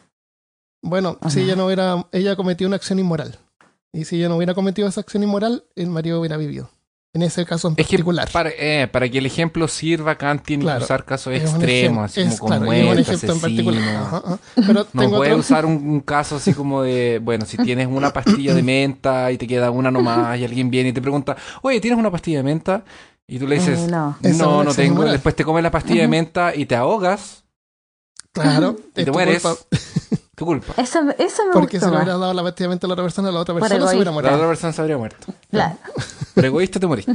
A: Bueno,
C: Ajá.
A: si ella no hubiera, ella cometió una acción inmoral. Y si ella no hubiera cometido esa acción inmoral, el marido hubiera vivido. En ese caso en
B: Es que
A: particular.
B: para, eh, para que el ejemplo sirva, Kant tiene
A: Claro.
B: que usar casos extremos, así
A: es,
B: como
A: claro,
B: con
A: es un
B: muerte,
A: ejemplo en particular.
B: asesino.
A: Ajá, ajá. Pero
B: No
A: tengo
B: puede
A: otro.
B: usar un, un caso así como de, bueno, si tienes una pastilla de menta y te queda una nomás y alguien viene y te pregunta, oye, ¿tienes una pastilla de menta? Y tú le dices,
C: Eh, no.
B: No, no tengo. Después te comes la pastilla de menta y te ahogas,
A: Claro,
B: y te
A: tu
B: mueres.
A: culpa,
B: Tu culpa.
C: Eso, eso me
A: porque si
C: gustó
A: le
C: más.
A: hubieras dado la pastilla de mente a la otra persona, la otra persona se hubiera.
B: La
A: muerto.
B: otra persona se habría muerto.
C: Claro,
B: Por egoísta te moriste.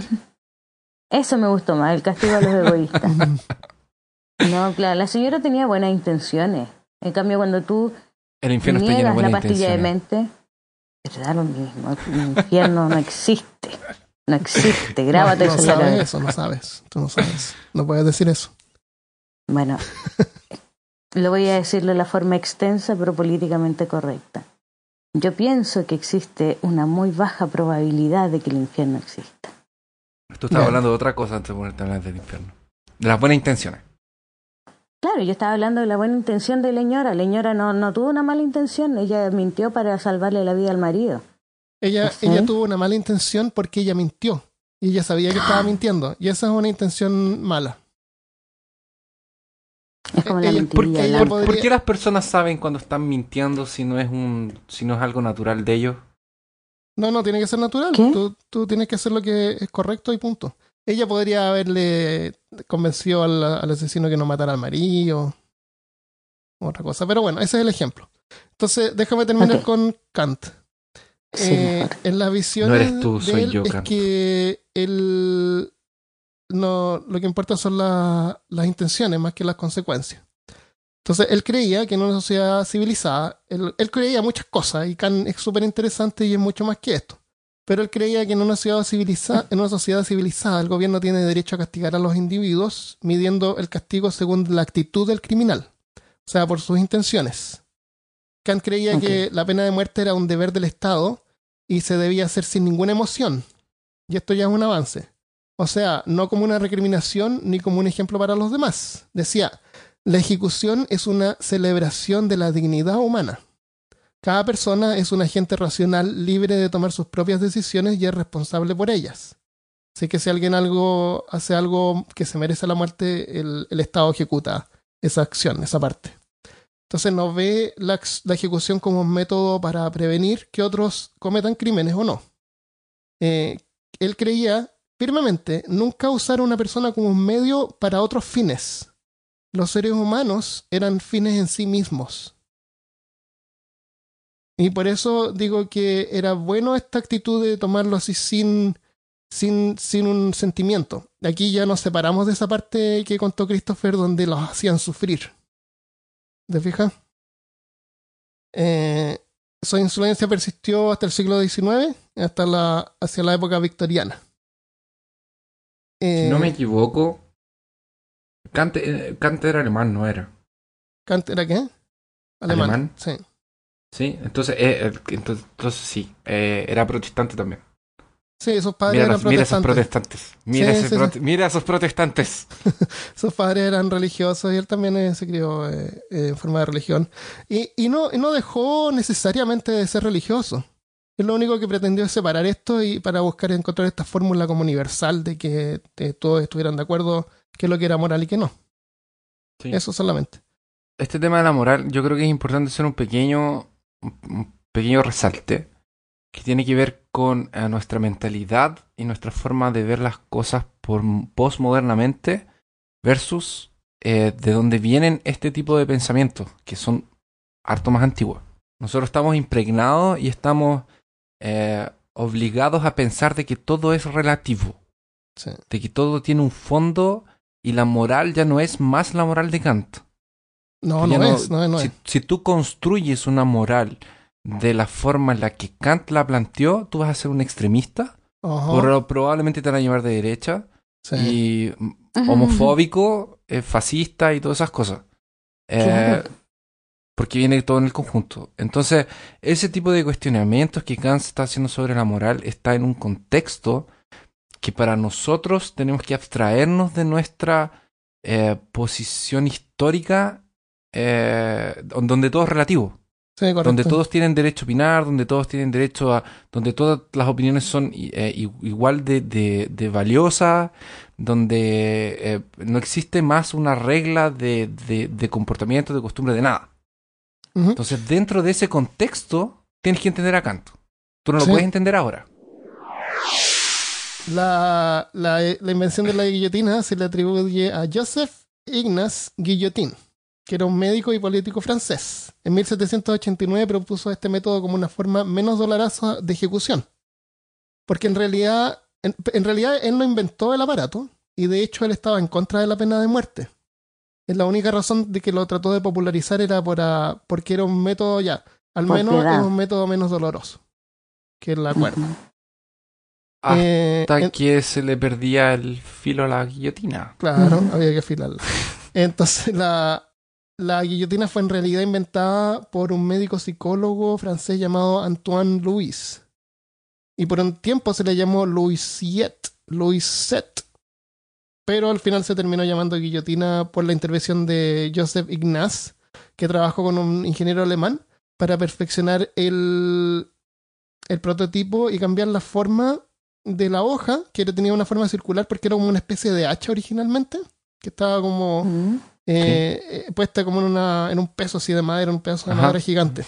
C: eso me gustó más, el castigo a los egoístas. No, claro, la señora tenía buenas intenciones. En cambio, cuando tú
B: El infierno está lleno de
C: niegas la pastilla de mente, te da lo mismo. El infierno no existe. No existe. Grábate
A: no,
C: eso
A: no
C: en la
A: sabes
C: cabeza.
A: eso, no sabes. Tú no sabes. No puedes decir eso.
C: Bueno, lo voy a decir de la forma extensa pero políticamente correcta. Yo pienso que existe una muy baja probabilidad de que el infierno exista.
B: Tú estabas hablando de otra cosa antes de ponerte a hablar del infierno. De las buenas intenciones.
C: Claro, yo estaba hablando de la buena intención de Leñora. Leñora no, no tuvo una mala intención, ella mintió para salvarle la vida al marido.
A: Ella, ella tuvo una mala intención porque ella mintió. Y ella sabía que estaba mintiendo. Y esa es una intención mala.
C: Es como la
A: Ella-
C: mentirilla
A: porque ella
C: blanca.
B: ¿Por,
A: podría-
B: por qué las personas saben cuando están mintiendo si no es un si no es algo natural de ellos?
A: No, no, tiene que ser natural. Tú, tú tienes que hacer lo que es correcto y punto. Ella podría haberle convencido al, al asesino que no matara al marido. Otra cosa. Pero bueno, ese es el ejemplo. Entonces, déjame terminar con Kant.
C: Sí,
A: Eh, en la visión
B: No eres tú, soy yo,
A: es que él no lo que importa son la- las intenciones más que las consecuencias. Entonces él creía que en una sociedad civilizada, él, él creía muchas cosas y Kant es súper interesante y es mucho más que esto. Pero él creía que en una, ciudad civiliza- en una sociedad civilizada el gobierno tiene derecho a castigar a los individuos midiendo el castigo según la actitud del criminal, o sea, por sus intenciones. Kant creía que la pena de muerte era un deber del Estado y se debía hacer sin ninguna emoción. Y esto ya es un avance. O sea, no como una recriminación ni como un ejemplo para los demás. Decía, la ejecución es una celebración de la dignidad humana. Cada persona es un agente racional libre de tomar sus propias decisiones y es responsable por ellas. Así que si alguien algo hace algo que se merece la muerte, el, el Estado ejecuta esa acción, esa parte. Entonces no ve la, ejecución como un método para prevenir que otros cometan crímenes o no. Eh, él creía firmemente nunca usar a una persona como un medio para otros fines. Los seres humanos eran fines en sí mismos. Y por eso digo que era bueno esta actitud de tomarlo así sin, sin, sin un sentimiento. Aquí ya nos separamos de esa parte que contó Christopher donde los hacían sufrir. ¿Te fijas? Eh, su influencia persistió hasta el siglo XIX, hasta la, hacia la época victoriana. Eh,
B: Si no me equivoco, Kant, eh, Kant era alemán, no era.
A: Kant era qué? Alemán.
B: ¿Alemán?
A: Sí.
B: Sí, entonces, eh, eh, entonces, entonces sí, eh, era protestante también.
A: Sí, esos padres
B: Mira,
A: eran
B: las- mira esos
A: protestantes.
B: protestantes. Mira,
A: Sí,
B: ese
A: sí,
B: prote- mira esos protestantes.
A: Sus padres eran religiosos y él también eh, se crió eh, eh, en forma de religión. Y, y no, y no dejó necesariamente de ser religioso. Él lo único que pretendió es separar esto y para buscar encontrar esta fórmula como universal de que eh, todos estuvieran de acuerdo qué es lo que era moral y qué no.
B: Sí.
A: Eso solamente.
B: Este tema de la moral, yo creo que es importante hacer un pequeño, un pequeño resalte que tiene que ver con eh, nuestra mentalidad y nuestra forma de ver las cosas por postmodernamente versus eh, de dónde vienen este tipo de pensamientos que son harto más antiguos. Nosotros estamos impregnados y estamos eh, obligados a pensar de que todo es relativo,
A: Sí.
B: de que todo tiene un fondo y la moral ya no es más la moral de Kant.
A: No, no,
B: no-
A: es, no, es, no
B: si,
A: es.
B: si tú construyes una moral de la forma en la que Kant la planteó, tú vas a ser un extremista, por- probablemente te van a llevar de derecha
A: sí.
B: y homofóbico, eh, fascista y todas esas cosas. Eh. Porque viene todo en el conjunto. Entonces, ese tipo de cuestionamientos que Kant está haciendo sobre la moral está en un contexto que para nosotros tenemos que abstraernos de nuestra eh, posición histórica, eh, donde todo es relativo
A: Sí,
B: donde todos tienen derecho a opinar, donde todos tienen derecho a, donde todas las opiniones son eh, igual de, de, de valiosas, donde eh, no existe más una regla de, de, comportamiento, de costumbre, de nada. Entonces, dentro de ese contexto, tienes que entender a Kant. Tú no lo
A: Sí.
B: puedes entender ahora.
A: La, la, la invención de la guillotina se le atribuye a Joseph Ignace Guillotin, que era un médico y político francés. En 1789 propuso este método como una forma menos dolorosa de ejecución. Porque en realidad, en, en realidad él no inventó el aparato y de hecho él estaba en contra de la pena de muerte. Es la única razón de que lo trató de popularizar era por, porque era un método ya, al
C: Por
A: menos
C: piedad.
A: es un método menos doloroso que la cuerda. Eh,
B: Hasta
A: en-
B: que se le perdía el filo a la guillotina.
A: Claro, había que afilarla. Entonces, la, la guillotina fue en realidad inventada por un médico psicólogo francés llamado Antoine Louis. Y por un tiempo se le llamó Louisiette, Louisette. Pero al final se terminó llamando guillotina por la intervención de Joseph Ignace, que trabajó con un ingeniero alemán para perfeccionar el, el prototipo y cambiar la forma de la hoja, que tenía una forma circular porque era como una especie de hacha originalmente, que estaba como
C: Ujú.
A: Eh, eh, puesta como en, una, en un peso así de madera, un pedazo de
B: Ajá.
A: madera gigante.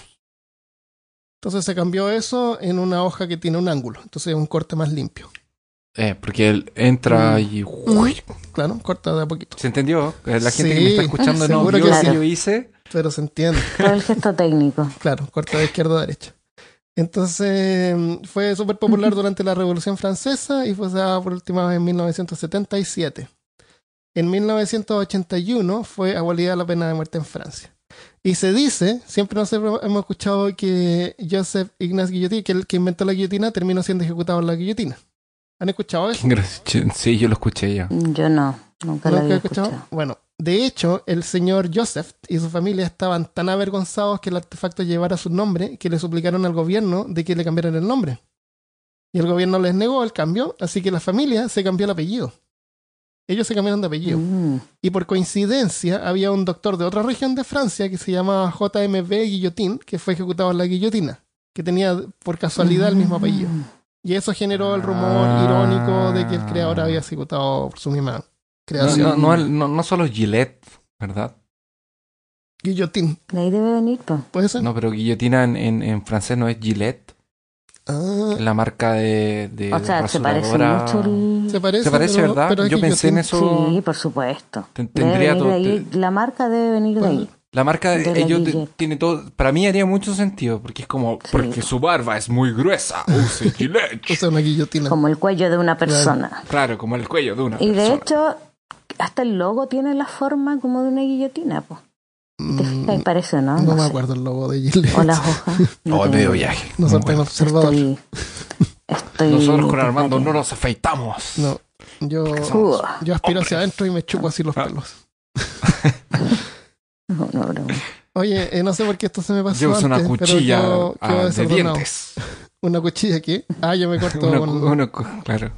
A: Entonces se cambió eso en una hoja que tiene un ángulo, entonces es un corte más limpio.
B: Eh, porque él entra
A: Mm.
B: y... uy,
A: Claro, corta de a poquito,
B: ¿Se entendió? Eh, La gente
A: Sí,
B: que me está escuchando no
A: seguro
B: vio
A: que
B: lo
C: sí.
B: que yo hice.
A: pero se entiende.
C: Todo el gesto técnico.
A: Claro, corta de izquierda a derecha. Entonces mm, fue súper popular durante la Revolución Francesa y fue usada por última vez en 1977. En 1981 fue abolida la pena de muerte en Francia. Y se dice, siempre nosotros hemos escuchado que Joseph Ignace Guillotin, que el que inventó la guillotina, terminó siendo ejecutado en la guillotina. ¿Han escuchado eso?
B: Sí, yo lo escuché ya.
C: Yo no, nunca lo
A: ¿Nunca
C: había
A: he escuchado?
C: escuchado.
A: Bueno, de hecho, el señor Joseph y su familia estaban tan avergonzados que el artefacto llevara su nombre que le suplicaron al gobierno de que le cambiaran el nombre. Y el gobierno les negó el cambio, así que la familia se cambió el apellido. Ellos se cambiaron de apellido.
C: Mm.
A: Y por coincidencia había un doctor de otra región de Francia que se llamaba JMB Guillotin, que fue ejecutado en la guillotina, que tenía por casualidad el mismo apellido.
C: Mm.
A: Y eso generó el rumor
B: Ah.
A: irónico de que el creador había ejecutado por su misma creación.
B: no, no, no, no solo Gillette, ¿verdad?
A: Guillotín,
C: ahí debe venir, pues.
A: ¿puede ser?
B: No, pero guillotina en, en, en francés no es Gillette,
A: Ah,
B: la marca de, de
C: O sea, se parece mucho el...
A: se parece,
B: ¿Se parece,
A: pero-
B: verdad?
A: pero
B: Yo pensé en eso.
C: Sí, por supuesto.
B: Ten- Tendría todo.
C: de ahí.
B: te-
C: La marca debe venir de ahí.
B: La marca de,
C: De
B: ellos tiene todo. Para mí haría mucho sentido, porque es como.
C: Sí.
B: Porque su barba es muy gruesa. Use Gillette.
A: O sea, una guillotina.
C: Como el cuello de una persona.
B: claro, como el cuello de una
C: Y de
B: persona.
C: hecho, hasta el logo tiene la forma como de una guillotina, pues. ¿Te?
A: Mm,
C: Parece, ¿no?
A: no me
C: sé.
A: acuerdo el logo de Gillette.
C: O las hojas. No
B: Oh,
C: tengo
B: medio viaje.
A: No
B: bueno.
A: tan observador.
C: Estoy, estoy
B: Nosotros con Armando no nos afeitamos.
A: No, yo,
C: Uh,
A: yo aspiro hacia adentro y me chupo así los
B: Ah.
A: pelos.
C: no, no, broma.
A: Oye, eh, no sé por qué esto se me pasó
B: Yo uso una
A: antes,
B: cuchilla
A: yo-
B: ah, de dientes.
A: ¿Una cuchilla qué? Ah, yo me corto
B: Una
A: con,
B: una claro.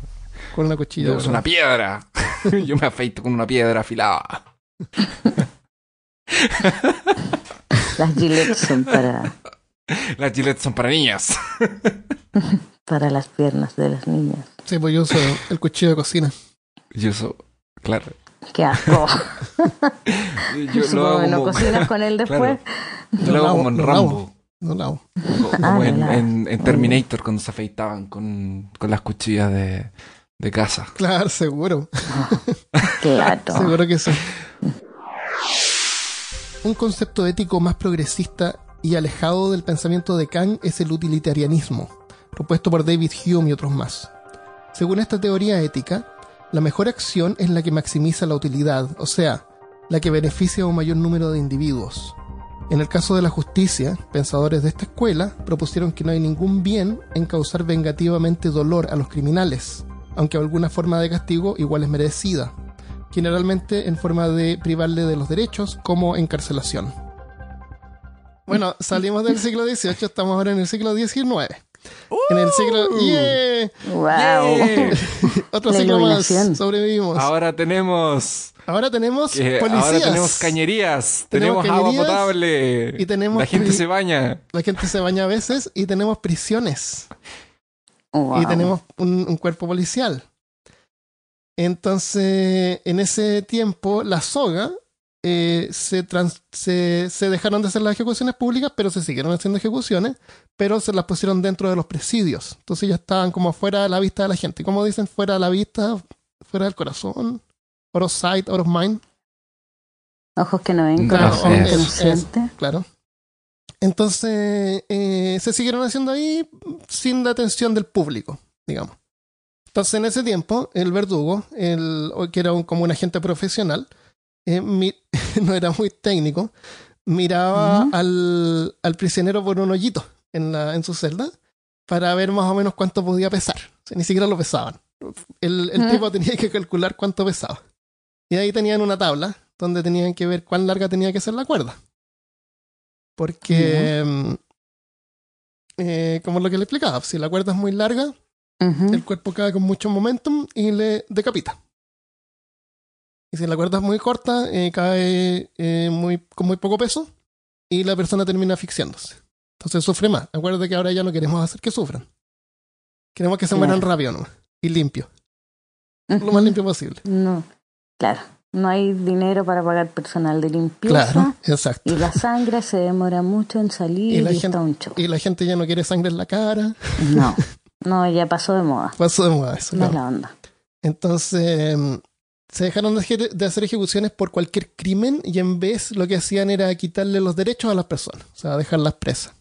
A: con una cuchilla.
B: Yo uso una piedra. Yo me afeito con una piedra afilada.
C: Las gilets son para,
B: Las gilets son para niñas.
C: para las piernas de las niñas.
A: Sí, pues yo uso el cuchillo de cocina.
B: Yo uso, claro.
C: Qué asco.
B: Yo lo hago
C: no
B: como,
C: cocinas con él después.
B: yo lo hago como en
A: Lo lavo.
B: Rambo.
A: No hago.
B: Como,
C: Ah,
B: como en,
C: lavo.
B: en- en Terminator cuando se afeitaban con, con las cuchillas de, de casa.
A: Claro, seguro.
C: Claro.
A: Seguro que sí. Un concepto ético más progresista y alejado del pensamiento de Kant es el utilitarianismo, propuesto por David Hume y otros más. Según esta teoría ética, la mejor acción es la que maximiza la utilidad, o sea, la que beneficia a un mayor número de individuos. En el caso de la justicia, pensadores de esta escuela propusieron que no hay ningún bien en causar vengativamente dolor a los criminales, aunque alguna forma de castigo igual es merecida, generalmente en forma de privarle de los derechos como encarcelación. Bueno, salimos del siglo XVIII, estamos ahora en el siglo XIX. En el siglo...
B: Uh.
A: ¡Yeah!
C: Wow.
A: Otro
C: La
A: siglo más. Sobrevivimos.
B: Ahora tenemos
A: Ahora tenemos
B: que
A: policías.
B: ahora tenemos cañerías,
A: Tenemos
B: tenemos, agua potable
A: y tenemos
B: la gente se baña.
A: La gente se baña a veces y tenemos prisiones.
C: Wow.
A: y tenemos un, un cuerpo policial. Entonces, en ese tiempo, la soga eh, se, trans- se, se dejaron de hacer las ejecuciones públicas, pero se siguieron haciendo ejecuciones, pero se las pusieron dentro de los presidios. Entonces ya estaban como fuera de la vista de la gente. Como dicen, fuera de la vista, fuera del corazón. Out of sight, out of mind,
C: Ojos que no ven,
B: Claro,
C: corazón que no
A: es-
C: siente.
A: claro. Entonces, eh, se siguieron haciendo ahí sin la atención del público, digamos. Entonces, en ese tiempo, el verdugo, el, que era un- como un agente profesional, eh, mi- no era muy técnico, miraba al, al prisionero por un hoyito en, la, en su celda para ver más o menos cuánto podía pesar. O sea, ni siquiera lo pesaban. El, el
C: Ujú.
A: tipo tenía que calcular cuánto pesaba. Y ahí tenían una tabla donde tenían que ver cuán larga tenía que ser la cuerda. Porque, mm, eh, como lo que le explicaba, si la cuerda es muy larga, El cuerpo cae con mucho momentum y le decapita. Y si la cuerda es muy corta, eh, cae eh, muy, con muy poco peso y la persona termina asfixiándose. Entonces sufre más. Acuérdate que ahora ya no queremos hacer que sufran. Queremos que se mueran
C: Claro.
A: rápido nomás. Y limpio. Lo más limpio posible.
C: No, claro. No hay dinero para pagar personal de limpieza.
A: Claro, exacto.
C: Y la sangre se demora mucho en salir
A: Y
C: está un show.
A: Y la gente ya no quiere sangre en la cara.
C: No, no, ya pasó de moda.
A: Pasó de moda eso.
C: No es la onda.
A: Entonces, mm, se dejaron de hacer ejecuciones por cualquier crimen y en vez lo que hacían era quitarle los derechos a las personas, o sea, dejarlas presas.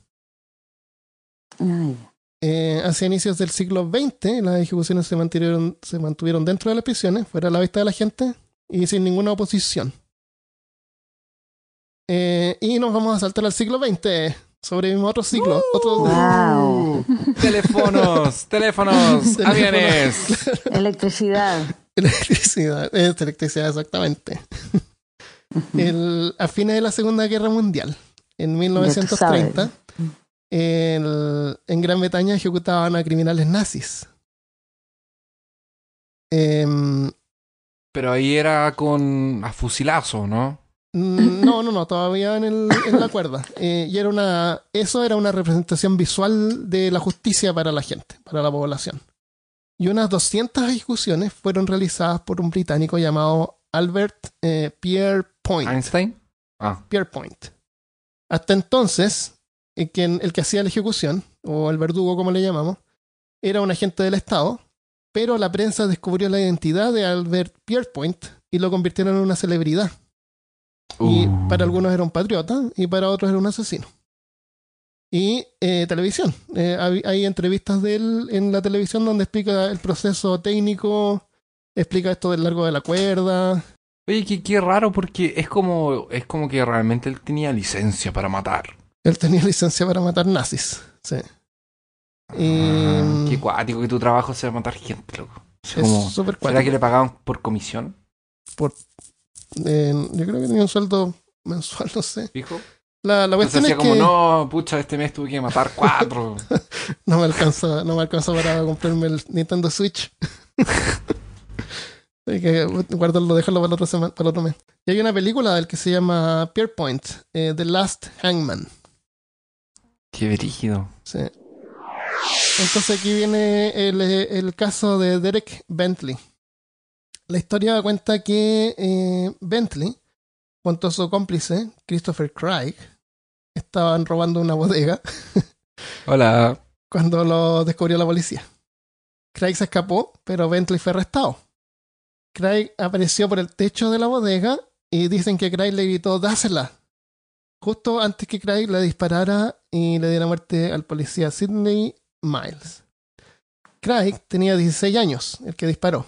C: Ay,
A: Eh, hacia inicios del siglo XX, las ejecuciones se mantuvieron, se mantuvieron dentro de las prisiones, fuera de la vista de la gente y sin ninguna oposición. Eh, y nos vamos a saltar al siglo XX. Sobrevivimos otro siglo. otro,
C: Wow.
B: Teléfonos, teléfonos, aviones.
C: Electricidad.
A: Electricidad, es electricidad exactamente. El- a fines de la Segunda Guerra Mundial, en 1930, el- en Gran Bretaña ejecutaban a criminales nazis. Em,
B: Pero ahí era con a fusilazo, ¿no?
A: Mm, no, no, no, todavía en, el- en la cuerda. Eh, y era una, eso era una representación visual de la justicia para la gente, para la población. Y unas 200 ejecuciones fueron realizadas por un británico llamado Albert eh, Pierre Point.
B: Einstein. Ah,
A: Pierpoint. Hasta entonces, el que, el que hacía la ejecución, o el verdugo como le llamamos, era un agente del Estado, pero la prensa descubrió la identidad de Albert Pierpoint y lo convirtieron en una celebridad. Y
B: Uh.
A: para algunos era un patriota y para otros era un asesino. Y eh, televisión. Eh, hay, hay entrevistas de él en la televisión donde explica el proceso técnico, explica esto del largo de la cuerda,
B: Oye, qué, qué raro porque es como, es como que realmente él tenía licencia para matar.
A: Él tenía licencia para matar nazis. Sí. Y,
B: Ah, qué cuático que tu trabajo sea matar gente, loco. Es
A: es
B: como,
A: súper
B: ¿Será que le pagaban por comisión?
A: Eh, yo creo que tenía un sueldo mensual, no sé.
B: Fijo.
A: La, la
B: Entonces
A: cuestión es que
B: como, no, pucha, este mes tuve que matar cuatro.
A: no me alcanza, no me alcanza para comprarme el Nintendo Switch. Hay que guardarlo, dejarlo para, otra semana, para otro mes. Y hay una película del que se llama Pierpoint, eh, The Last Hangman.
B: Qué brígido.
A: Sí. Entonces aquí viene el, el caso de Derek Bentley. La historia cuenta que eh, Bentley, junto a su cómplice, Christopher Craig, estaban robando una bodega
B: Hola.
A: cuando lo descubrió la policía. Craig se escapó, pero Bentley fue arrestado. Craig apareció por el techo de la bodega y dicen que Craig le gritó, dásela. Justo antes que Craig le disparara y le diera muerte al policía Sidney Miles. Craig tenía 16 años, el que disparó.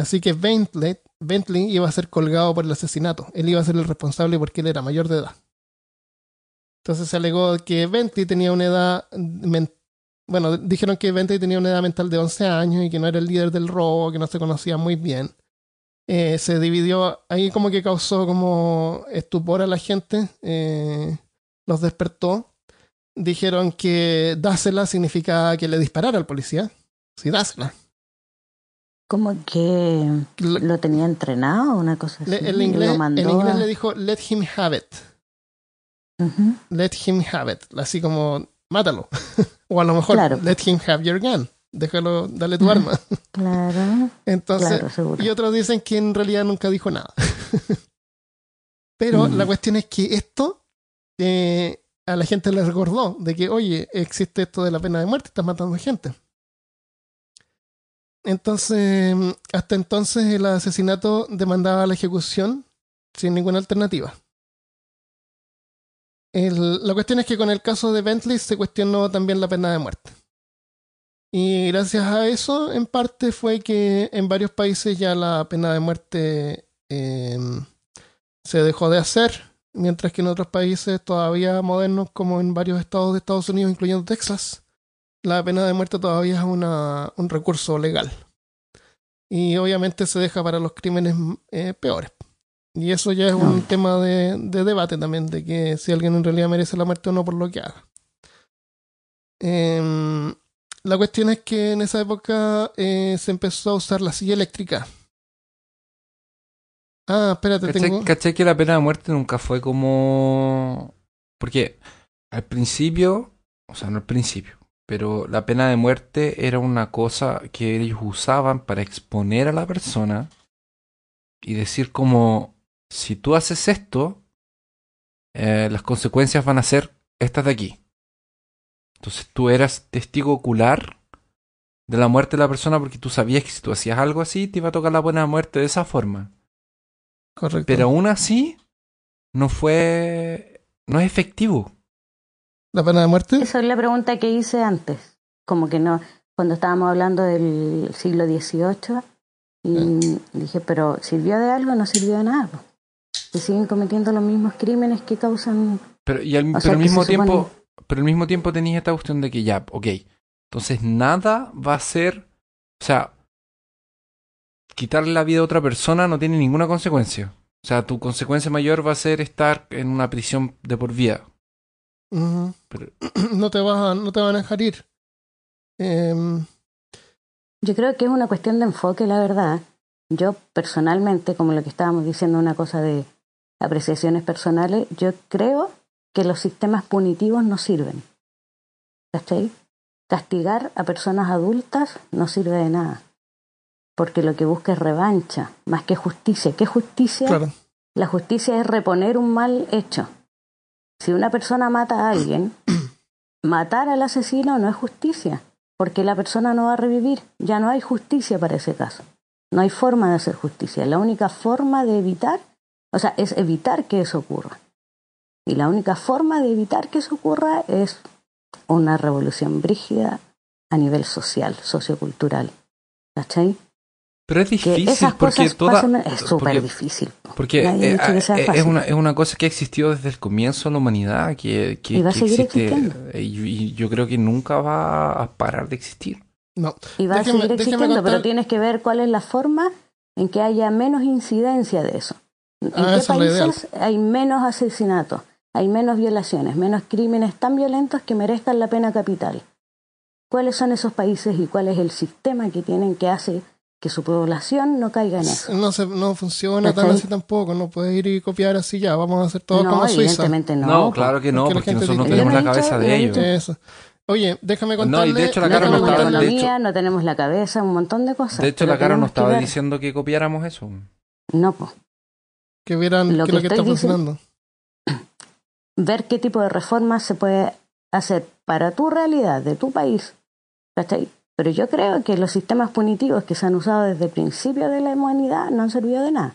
A: Así que Bentley, iba a ser colgado por el asesinato. Él iba a ser el responsable porque él era mayor de edad. Entonces se alegó que Bentley tenía una edad. Bueno, dijeron que Bentley tenía una edad mental de 11 años y que no era el líder del robo, que no se conocía muy bien. Eh, se dividió, ahí como que causó como estupor a la gente, eh, los despertó. Dijeron que dásela significaba que le disparara al policía. Sí, dásela.
C: Como que lo tenía entrenado, una cosa así.
A: le- en
C: y
A: inglés,
C: a-
A: le dijo, let him have it. Let him have it. Así como, mátalo. o a lo mejor,
C: Claro.
A: let him have your gun. Déjalo, dale tu arma.
C: Claro,
A: Entonces,
C: claro, seguro.
A: y otros dicen que en realidad nunca dijo nada. Pero
C: Mm.
A: la cuestión es que esto eh, a la gente le recordó de que, oye, existe esto de la pena de muerte, estás matando gente. Entonces, hasta entonces el asesinato demandaba la ejecución sin ninguna alternativa. La cuestión es que con el caso de Bentley se cuestionó también la pena de muerte. Y gracias a eso, en parte, fue que en varios países ya la pena de muerte eh, se dejó de hacer, mientras que en otros países todavía modernos, como en varios estados de Estados Unidos, incluyendo Texas, la pena de muerte todavía es una, un recurso legal. Y obviamente se deja para los crímenes eh, peores. Y eso ya es un
C: No.
A: tema de, de debate también, de que si alguien en realidad merece la muerte o no por lo que haga. Em, la cuestión es que en esa época eh, se empezó a usar la silla eléctrica. Ah, espérate,
B: ¿Cachai,
A: tengo.
B: cachai que la pena de muerte nunca fue como... Porque al principio, o sea, no al principio, pero la pena de muerte era una cosa que ellos usaban para exponer a la persona y decir como, si tú haces esto, eh, las consecuencias van a ser estas de aquí. Entonces tú eras testigo ocular de la muerte de la persona porque tú sabías que si tú hacías algo así te iba a tocar la pena de muerte de esa forma.
A: Correcto.
B: Pero aún así, no fue. No es efectivo.
A: ¿La pena de muerte?
C: Esa es la pregunta que hice antes. Como que no, cuando estábamos hablando del siglo XVIII, y dije, pero ¿sirvió de algo? No sirvió de nada. Se siguen cometiendo los mismos crímenes que causan.
B: Pero, y al,
C: O
B: pero
C: sea,
B: al
C: que
B: mismo
C: se supone-
B: tiempo. Pero al mismo tiempo tenías esta cuestión de que ya, ok. Entonces nada va a ser. O sea. Quitarle la vida a otra persona no tiene ninguna consecuencia. O sea, tu consecuencia mayor va a ser estar en una prisión de por vida. Pero-
A: no, te vas a- no te van a dejar ir. Em,
C: Yo creo que es una cuestión de enfoque, la verdad. Yo personalmente, como lo que estábamos diciendo, una cosa de apreciaciones personales, yo creo que los sistemas punitivos no sirven. ¿Cachai? Castigar a personas adultas no sirve de nada. Porque lo que busca es revancha, más que justicia. ¿Qué justicia?
A: claro.
C: La justicia es reponer un mal hecho. Si una persona mata a alguien, matar al asesino no es justicia, porque la persona no va a revivir. Ya no hay justicia para ese caso. No hay forma de hacer justicia. La única forma de evitar, o sea, es evitar que eso ocurra. Y la única forma de evitar que eso ocurra es una revolución brígida a nivel social, sociocultural. ¿Cachai?
B: Pero es
C: Que
B: difícil
C: esas
B: porque
C: cosas
B: toda.
C: pasen- es súper difícil.
B: Porque eh, eh, es, una, es una cosa que ha existido desde el comienzo de la humanidad, que, que,
C: Y va a seguir
B: existe,
C: existiendo.
B: eh, y, y yo creo que nunca va a parar de existir.
A: No.
C: Y va
A: Déjeme-
C: a seguir existiendo,
A: contar-
C: pero tienes que ver cuál es la forma en que haya menos incidencia de eso. ¿En
A: Ah,
C: qué países hay menos asesinatos, hay menos violaciones, menos crímenes tan violentos que merezcan la pena capital? cuáles son esos países y cuál es el sistema que tienen que hace que su población no caiga en eso.
A: No, se, no funciona tan así tampoco, no puedes ir y copiar así ya, vamos a hacer todo
C: no,
A: como Suiza.
C: evidentemente no.
B: No,
C: po.
B: claro que no,
A: Porque la
B: nosotros no tenemos la
C: no
B: cabeza de
C: no
B: ellos.
A: Eso. Oye, déjame
B: No, y
A: contarle.
B: de hecho la
C: no
B: Caro no
C: tenemos la
B: estaba-
C: economía,
B: hecho-
C: no tenemos la cabeza, un montón de cosas.
B: De hecho, la cara no
C: que
B: estaba diciendo que copiáramos eso.
C: No, pues.
A: que vieran
C: Lo
A: que
C: que
A: lo que está
C: estoy diciendo-
A: funcionando.
C: ver qué tipo de reformas se puede hacer para tu realidad, de tu país. ¿Cachai? Pero yo creo que los sistemas punitivos que se han usado desde el principio de la humanidad no han servido de nada.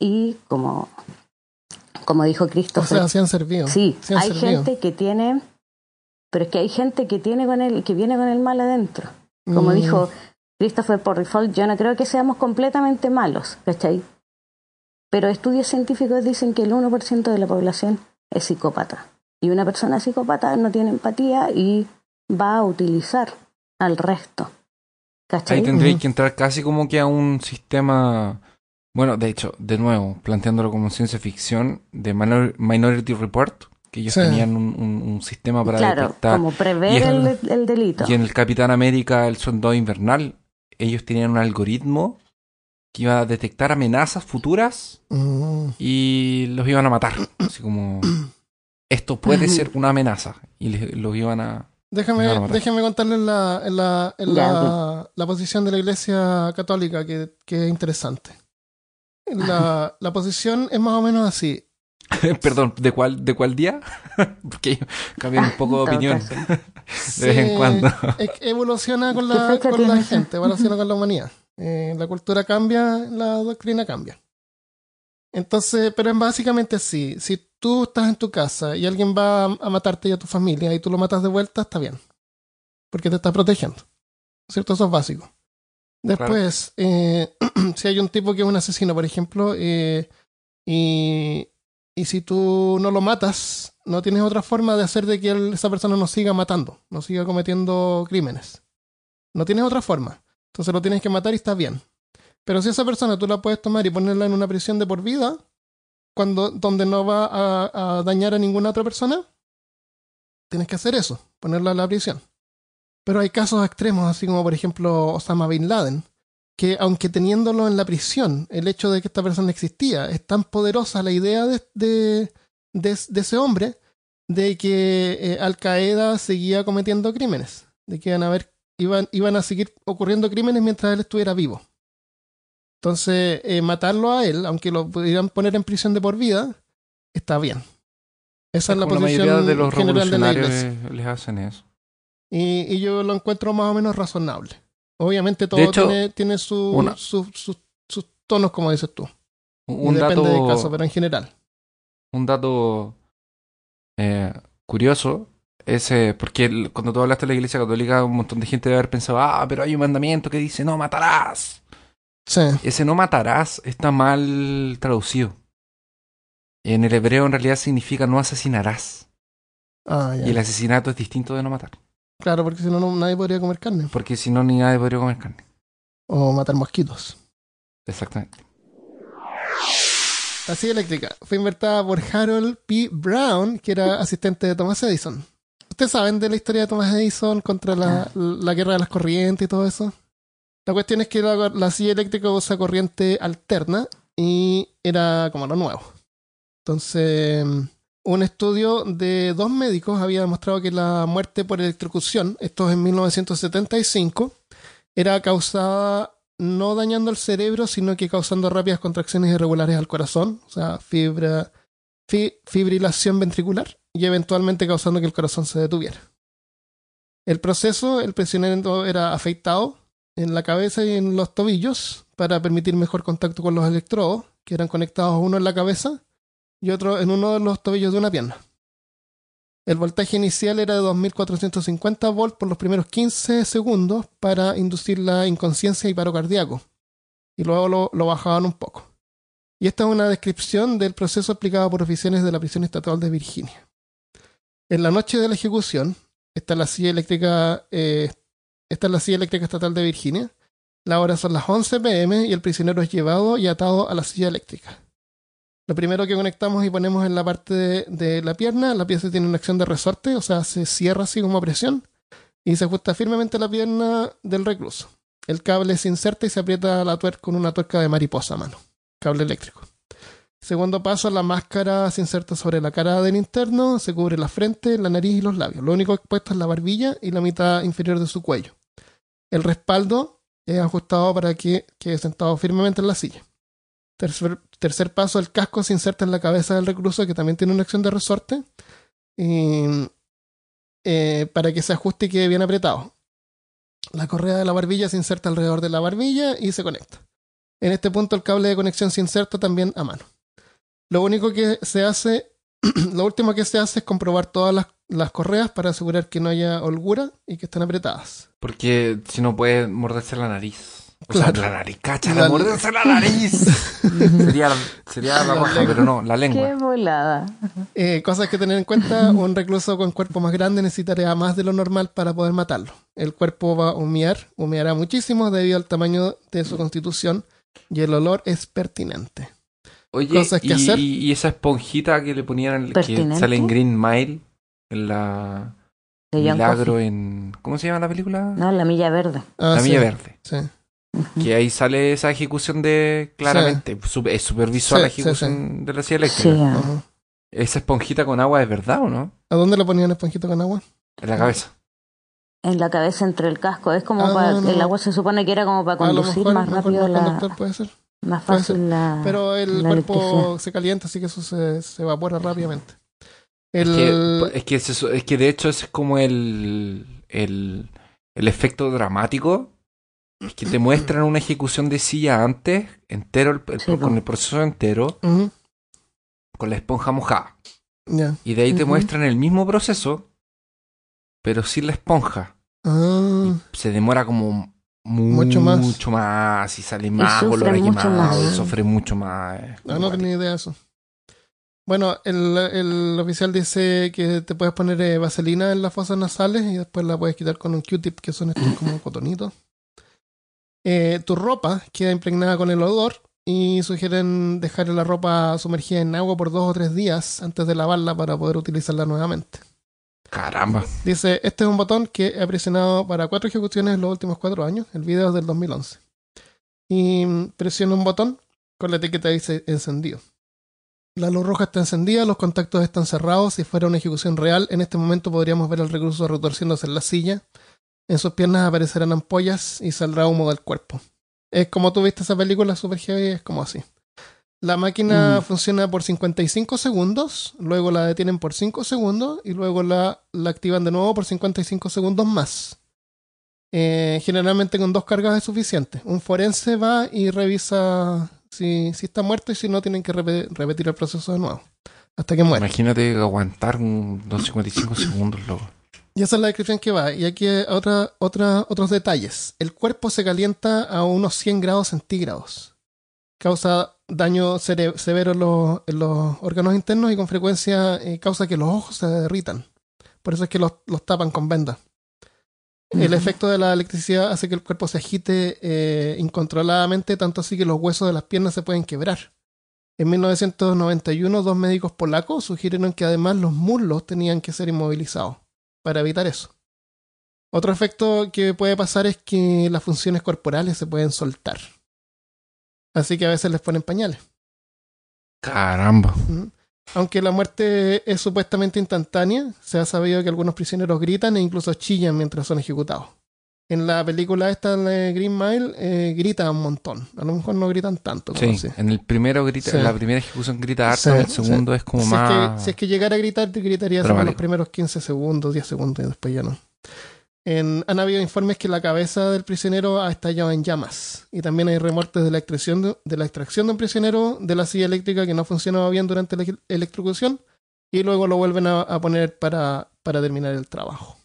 C: Y como, como dijo
A: O
C: Christopher,
A: sea, sí han servido.
C: sí,
A: sí han
C: hay
A: servido.
C: gente que tiene, pero es que hay gente que tiene con el, que viene con el mal adentro. Como
A: Mm,
C: dijo Christopher Porrifold, yo no creo que seamos completamente malos, ¿cachai? Pero estudios científicos dicen que el 1% de la población es psicópata. Y una persona psicópata no tiene empatía y va a utilizar al resto. ¿Cachai?
B: Ahí tendría
A: Ujú.
B: que entrar casi como que a un sistema. Bueno, de hecho, de nuevo, planteándolo como ciencia ficción, de Minor- Minority Report, que ellos
A: Sí.
B: tenían un, un- un sistema para
C: claro,
B: detectar.
C: como prever
B: el-
C: el, el delito.
B: Y en el Capitán América, el soldado invernal, ellos tenían un algoritmo que iba a detectar amenazas futuras
A: mm,
B: y los iban a matar. Así como, esto puede ser una amenaza. Y les- los iban a...
A: Déjame, déjame contarles la, la, la,
C: Ya,
A: la posición de la Iglesia Católica, que, que es interesante. La, la posición es más o menos así.
B: Perdón, ¿de cuál, ¿de cuál día? Porque ellos cambian un poco de opinión de vez en cuando.
A: evoluciona con
C: ¿Qué
A: la, con la gente, evoluciona con la humanidad. Eh, la cultura cambia, la doctrina cambia. Entonces, pero es básicamente así. Si tú estás en tu casa y alguien va a, matarte y a tu familia y tú lo matas de vuelta, está bien. Porque te estás protegiendo. ¿Cierto? Eso es básico. Después, eh, si hay un tipo que es un asesino, por ejemplo, eh, y, y si tú no lo matas, no tienes otra forma de hacer de que él- esa persona no siga matando, no siga cometiendo crímenes. No tienes otra forma. Entonces lo tienes que matar y está bien. Pero si esa persona tú la puedes tomar y ponerla en una prisión de por vida, cuando, donde no va a, dañar a ninguna otra persona, tienes que hacer eso, ponerla en la prisión. Pero hay casos extremos, así como por ejemplo Osama Bin Laden, que aunque teniéndolo en la prisión, el hecho de que esta persona existía, es tan poderosa la idea de, de, ese hombre de que eh, Al Qaeda seguía cometiendo crímenes, de que iban a, haber, iban, iban a seguir ocurriendo crímenes mientras él estuviera vivo. Entonces, eh, matarlo a él, aunque lo pudieran poner en prisión de por vida, está bien. Esa es, la
B: Como
A: posición
B: mayoría de los
A: general de la iglesia.
B: les hacen eso.
A: Y, y yo lo encuentro más o menos razonable. Obviamente todo
B: hecho,
A: tiene, tiene su-
B: una-
A: su- su- sus tonos, como dices tú. Y
B: Un
A: depende
B: dato,
A: del caso, pero en general.
B: un dato eh, curioso es eh, porque el- cuando tú hablaste de la iglesia católica, un montón de gente debe haber pensado, ah, pero hay un mandamiento que dice no matarás.
A: Sí.
B: Ese no matarás está mal traducido. En el hebreo en realidad significa no asesinarás.
A: Ah, ya.
B: Y el asesinato es distinto de no matar.
A: Claro, porque si no, no- nadie podría comer carne.
B: Porque si no, ni nadie podría comer carne.
A: O matar mosquitos.
B: Exactamente.
A: La silla eléctrica fue inventada por Harold P. Brown, que era asistente de Thomas Edison. ¿Ustedes saben de la historia de Thomas Edison contra la, la guerra de las corrientes y todo eso? La cuestión es que la, la silla eléctrica usa corriente alterna y era como lo nuevo. Entonces, un estudio de dos médicos había demostrado que la muerte por electrocución, esto es en 1975, era causada no dañando el cerebro, sino que causando rápidas contracciones irregulares al corazón, o sea, fibra, fi- fibrilación ventricular, y eventualmente causando que el corazón se detuviera. El proceso, el prisionero era afeitado en la cabeza y en los tobillos para permitir mejor contacto con los electrodos, que eran conectados uno en la cabeza y otro en uno de los tobillos de una pierna. El voltaje inicial era de 2450 volts por los primeros 15 segundos para inducir la inconsciencia y paro cardíaco. Y luego lo, bajaban un poco. Y esta es una descripción del proceso aplicado por oficiales de la prisión estatal de Virginia. En la noche de la ejecución, está la silla eléctrica, eh, esta es la silla eléctrica estatal de Virginia. La hora son las 11 pm y el prisionero es llevado y atado a la silla eléctrica. Lo primero que conectamos y ponemos en la parte de, la pierna, la pieza tiene una acción de resorte, o sea, se cierra así como a presión y se ajusta firmemente la pierna del recluso. El cable se inserta y se aprieta la tuerca con una tuerca de mariposa a mano, cable eléctrico. Segundo paso, la máscara se inserta sobre la cara del interno, se cubre la frente, la nariz y los labios. Lo único expuesto es la barbilla y la mitad inferior de su cuello. El respaldo es ajustado para que quede sentado firmemente en la silla. Tercer, tercer paso, el casco se inserta en la cabeza del recluso, que también tiene una acción de resorte, eh, para que se ajuste y quede bien apretado. La correa de la barbilla se inserta alrededor de la barbilla y se conecta. En este punto el cable de conexión se inserta también a mano. Lo único que se hace, lo último que se hace es comprobar todas las, las correas para asegurar que no haya holgura y que estén apretadas.
B: Porque si no puede morderse la nariz. O
A: Claro.
B: sea, la nariz, cacha,
A: La-
B: la morderse la nariz. sería sería la roja, pero no, la
C: Qué
B: lengua.
C: volada.
A: Eh, cosas que tener en cuenta, un recluso con cuerpo más grande necesitaría más de lo normal para poder matarlo. El cuerpo va a humear, humeará muchísimo debido al tamaño de su constitución y el olor es pertinente.
B: Oye,
A: cosas que
B: y,
A: hacer.
B: y esa esponjita que le ponían, que sale en Green Mile, en la Milagro
C: Coffey.
B: en... ¿Cómo se llama la película?
C: No, la milla verde.
A: Ah,
B: la
A: sí,
B: Milla Verde.
A: sí.
B: Que ahí sale esa ejecución de... Claramente, es
A: Sí,
B: la
A: sí,
B: ejecución de la silla
C: Sí,
B: eléctrica.
A: Ajá.
B: ¿Esa esponjita con agua es verdad o no?
A: ¿A dónde le ponían esponjito con agua?
B: En la cabeza.
C: en la cabeza entre el casco. Es como
A: Ah,
C: para.
A: no, no.
C: El agua se supone que era como para
A: a lo
C: conducir
A: mejor,
C: más rápido la.
A: conductor puede ser.
C: Más fácil la.
A: Pero el
C: la
A: cuerpo
C: electricidad.
A: se calienta, así que eso se, se evapora rápidamente.
B: Es que, es, que es que de hecho ese es como el, el, el efecto dramático. Es que te muestran una ejecución de silla antes, entero, el- el-
C: Sí,
B: con el proceso entero, con la esponja mojada. Y de ahí te muestran el mismo proceso, pero sin la esponja.
A: Ah,
B: Se demora como
A: Mucho más.
B: mucho más y sale más
C: sufre
B: olor a
C: mucho más.
B: y sufre mucho más. eh,
A: Ah, no tenía idea de eso. Bueno, el, el oficial dice que te puedes poner eh, vaselina en las fosas nasales y después la puedes quitar con un Q-tip, que son estos como cotonitos. Eh, tu ropa queda impregnada con el odor y sugieren dejar la ropa sumergida en agua por dos o tres días antes de lavarla para poder utilizarla nuevamente.
B: Caramba.
A: Dice, este es un botón que he presionado para cuatro ejecuciones en los últimos cuatro años. El video es del 2011. Y mm, presiona un botón con la etiqueta dice encendido. La luz roja está encendida, los contactos están cerrados. Si fuera una ejecución real, en este momento podríamos ver al recluso retorciéndose en la silla. En sus piernas aparecerán ampollas y saldrá humo del cuerpo. Es como tú viste esa película Super Heavy, es como así. La máquina
C: Mm.
A: funciona por 55 segundos, luego la detienen por 5 segundos y luego la, la activan de nuevo por 55 segundos más. Eh, generalmente con dos cargas es suficiente. Un forense va y revisa si, si está muerto y si no tienen que repe- repetir el proceso de nuevo. Hasta que muera.
B: Imagínate aguantar un 255 segundos, loco.
A: Y esa es la descripción que va. Y aquí otra, otra, otros detalles. El cuerpo se calienta a unos 100 grados centígrados. Causa daño severo en los, en los órganos internos y con frecuencia eh, causa que los ojos se derritan. Por eso es que los, los tapan con vendas. El efecto de la electricidad hace que el cuerpo se agite eh, incontroladamente, tanto así que los huesos de las piernas se pueden quebrar. En 1991, dos médicos polacos sugirieron que además los muslos tenían que ser inmovilizados para evitar eso. Otro efecto que puede pasar es que las funciones corporales se pueden soltar. Así que a veces les ponen pañales.
B: Caramba.
A: ¿Mm? Aunque la muerte es supuestamente instantánea, se ha sabido que algunos prisioneros gritan e incluso chillan mientras son ejecutados. En la película esta de Green Mile eh, grita un montón. A lo mejor no gritan tanto
B: Sí,
A: así.
B: en el primero grita,
A: Sí.
B: en la primera ejecución grita harto,
A: Sí,
B: en el segundo es como
A: si,
B: más.
A: es que, si es que llegara a gritar, te gritaría
B: Dramático.
A: los primeros 15 segundos, 10 segundos y después ya no. En- han habido informes que la cabeza del prisionero ha estallado en llamas. Y también hay remortes de la extracción de, de la extracción de un prisionero de la silla eléctrica que no funcionaba bien durante la ele- electrocución y luego lo vuelven a, a poner para, para terminar el trabajo.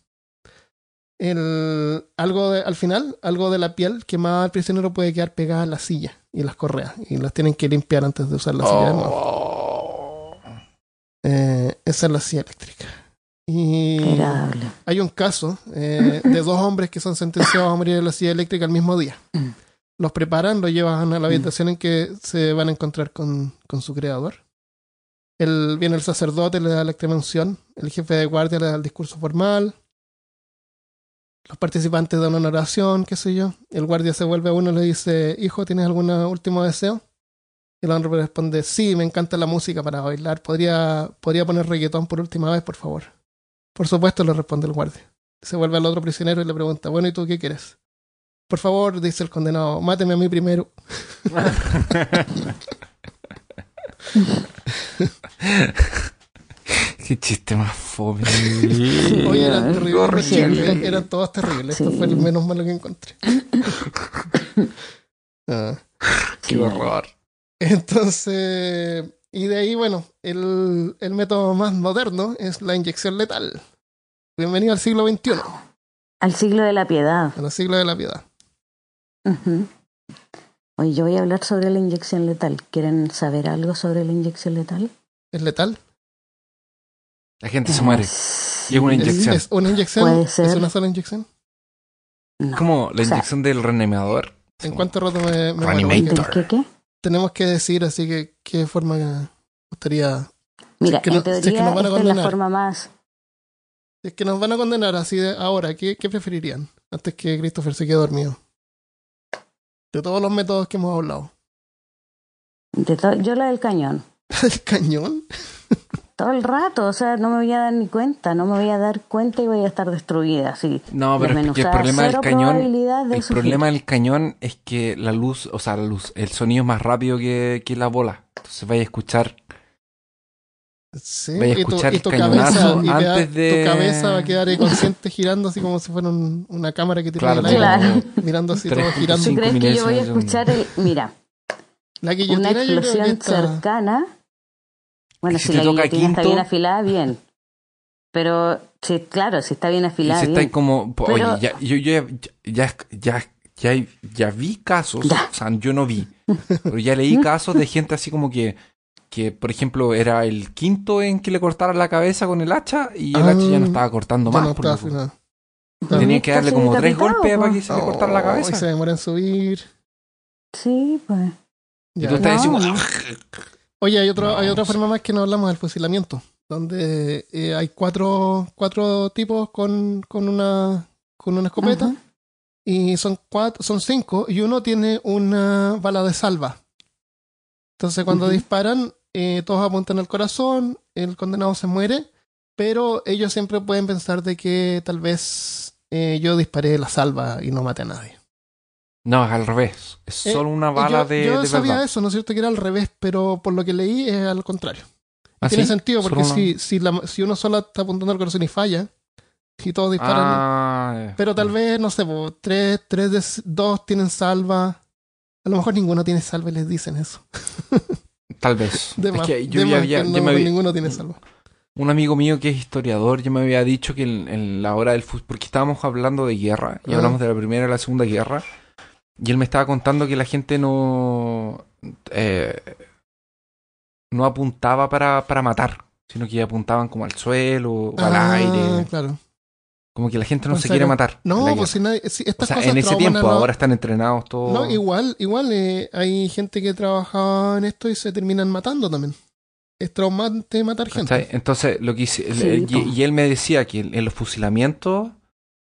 A: El, algo de- al final, algo de la piel quemada al prisionero puede quedar pegada a la silla y las correas. Y las tienen que limpiar antes de usar la silla de nuevo.
B: Oh.
A: Eh, esa es la silla eléctrica. Y
C: agradable.
A: hay un caso eh, de dos hombres que son sentenciados a morir en la silla eléctrica al mismo día.
C: Mm.
A: Los preparan, los llevan a la habitación en que se van a encontrar con, con su creador. El, viene el sacerdote, le da la extrema unción. El jefe de guardia le da el discurso formal. Los participantes dan una oración, qué sé yo. El guardia se vuelve a uno y le dice, hijo, ¿tienes algún último deseo? Y el hombre responde, sí, me encanta la música para bailar. ¿Podría, ¿Podría poner reggaetón por última vez, por favor? Por supuesto, le responde el guardia. Se vuelve al otro prisionero y le pregunta, bueno, ¿y tú qué quieres? Por favor, dice el condenado, máteme a mí primero.
B: Qué chiste más fome.
A: Oye, eran terribles. Eran, todos terribles. Esto fue el menos malo que encontré. Ah.
B: Qué horror.
A: Entonces, y de ahí, bueno, el, el método más moderno es la inyección letal. Bienvenido al siglo XXI,
C: Al siglo de la piedad.
A: al siglo de la piedad.
C: Oye, yo voy a hablar sobre la inyección letal. ¿Quieren saber algo sobre la inyección letal?
A: ¿Es letal?
B: La gente se muere. Y es una
A: ¿Es,
B: inyección.
A: es una inyección?
C: Puede
A: ¿Es una sola inyección?
C: No.
B: Como la
C: O sea,
B: inyección del reanimador.
A: ¿En cuánto rato me, me
C: ¿Del qué qué?
A: Tenemos que decir, así que, ¿qué forma gustaría?
C: Mira,
A: es que
C: en
A: no- si es que nos van a
C: es la
A: condenar.
C: forma más...
A: Si es que nos van a condenar así de ahora, ¿qué, qué preferirían? Antes que Christopher se quede dormido. De todos los métodos que hemos hablado.
C: de yo la del cañón.
A: ¿El cañón?
C: Todo el rato, o sea, no me voy a dar ni cuenta, no me voy a dar cuenta y voy a estar destruida, así.
B: No, pero es que el problema del cañón.
C: de
B: El
C: sufrir.
B: problema del cañón es que la luz, o sea, la luz, el sonido es más rápido que, que la bola. Entonces vaya a escuchar.
A: Sí,
B: Vaya a
A: y tu,
B: escuchar
A: y
B: el
A: tu
B: cañonazo
A: cabeza, y
B: antes de-
A: tu cabeza va a quedar ahí consciente girando así como si fuera un- una cámara que tiene
B: Claro,
A: aire,
C: Claro.
A: mirando así todo girando.
C: ¿Tú crees que yo voy a escuchar el... Mira,
A: La
C: una
A: guillotina yo creo que
C: explosión
A: está...
C: cercana? Bueno,
B: Si
C: si, la
B: toca
C: guillotina está
B: quinto-
C: bien afilada, bien. Pero, sí, claro, si está bien afilada,
B: si está ahí
C: bien.
B: como,
C: Pero-
B: oye, ya, yo, yo ya, ya, ya, ya, ya vi casos,
C: Ya.
B: o sea, yo no vi, pero ya leí casos de gente así como que, que, por ejemplo, era el quinto en que le cortaran la cabeza con el hacha y el
A: Ah,
B: hacha ya no estaba cortando más.
A: no
B: porque,
A: está.
B: Tenían que darle como tres golpes para que se le cortara la
A: Oh,
B: cabeza.
A: Y se demora en subir.
C: Sí, pues.
B: Y
A: Ya.
B: tú estás
C: No,
B: diciendo,
C: no.
A: Oye, hay, otro,
B: No,
A: hay otra forma más que no hablamos del fusilamiento, donde eh, hay cuatro, cuatro tipos con, con, una, con una escopeta
C: Ajá.
A: y son cuatro, son cinco y uno tiene una bala de salva. Entonces cuando disparan, eh, todos apuntan al corazón, el condenado se muere, pero ellos siempre pueden pensar de que tal vez eh, yo disparé la salva y no maté a nadie.
B: No, es al revés. Es
A: Eh,
B: solo una bala
A: yo,
B: de,
A: yo
B: de
A: sabía
B: verdad.
A: eso, ¿no es cierto? Que era al revés, pero por lo que leí es al contrario.
B: ¿Ah,
A: Tiene
B: sí?
A: sentido, porque
B: Solo una-
A: si, si, la- si uno solo está apuntando al corazón y falla, y todos disparan,
B: Ah, ya.
A: pero tal vez, no sé, po, tres, tres de dos tienen salva. A lo mejor ninguno tiene salva y les dicen eso.
B: Tal vez.
A: De
B: es
A: más,
B: que yo
A: de
B: ya
A: más que
B: yo
A: no,
B: me había-
A: ninguno tiene salva.
B: un amigo mío que es historiador, yo me había dicho que en, en la hora del fútbol, porque estábamos hablando de guerra, y hablamos de la primera y la segunda guerra, y él me estaba contando que la gente no, eh, no apuntaba para, para matar, sino que apuntaban como al suelo o al
A: Ah,
B: aire,
A: claro.
B: como que la gente no
A: ¿En
B: se
A: serio?
B: quiere matar.
A: No, pues si nadie, si
B: o
A: estas
B: sea,
A: cosas
B: en ese tiempo, ahora están entrenados todos.
A: No, igual, igual eh, hay gente que trabajaba en esto y se terminan matando también. Es traumante matar gente.
B: ¿Cachai? Entonces, lo que hice, el-
C: Sí,
B: el-
C: po.
B: y, y él me decía que en los fusilamientos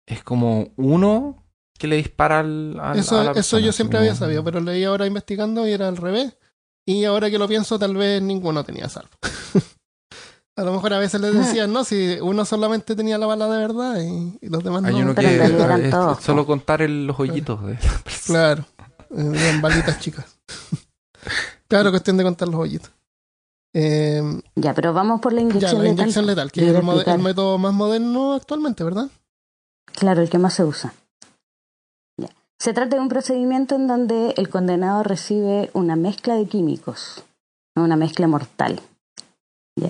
B: es como uno que le dispara al, al-
A: Eso,
B: a la
A: eso yo siempre había sabido, pero leí ahora investigando y era al revés. Y ahora que lo pienso, tal vez ninguno tenía salvo. a lo mejor a veces les decían, no, si uno solamente tenía la bala de verdad y, y los demás
B: Hay
A: no.
B: uno
C: Pero
B: que es
C: todos,
B: solo contar el- los hoyitos de la persona.
A: Claro, eh, eran balitas chicas. claro, cuestión de contar los hoyitos. Eh,
C: Ya, pero vamos por la
A: ya,
C: inyección
A: la
C: letal.
A: inyección letal, que es el, el método más moderno actualmente, ¿verdad?
C: Claro, el que más se usa. Se trata de un procedimiento en donde el condenado recibe una mezcla de químicos, una mezcla mortal. ¿Ya?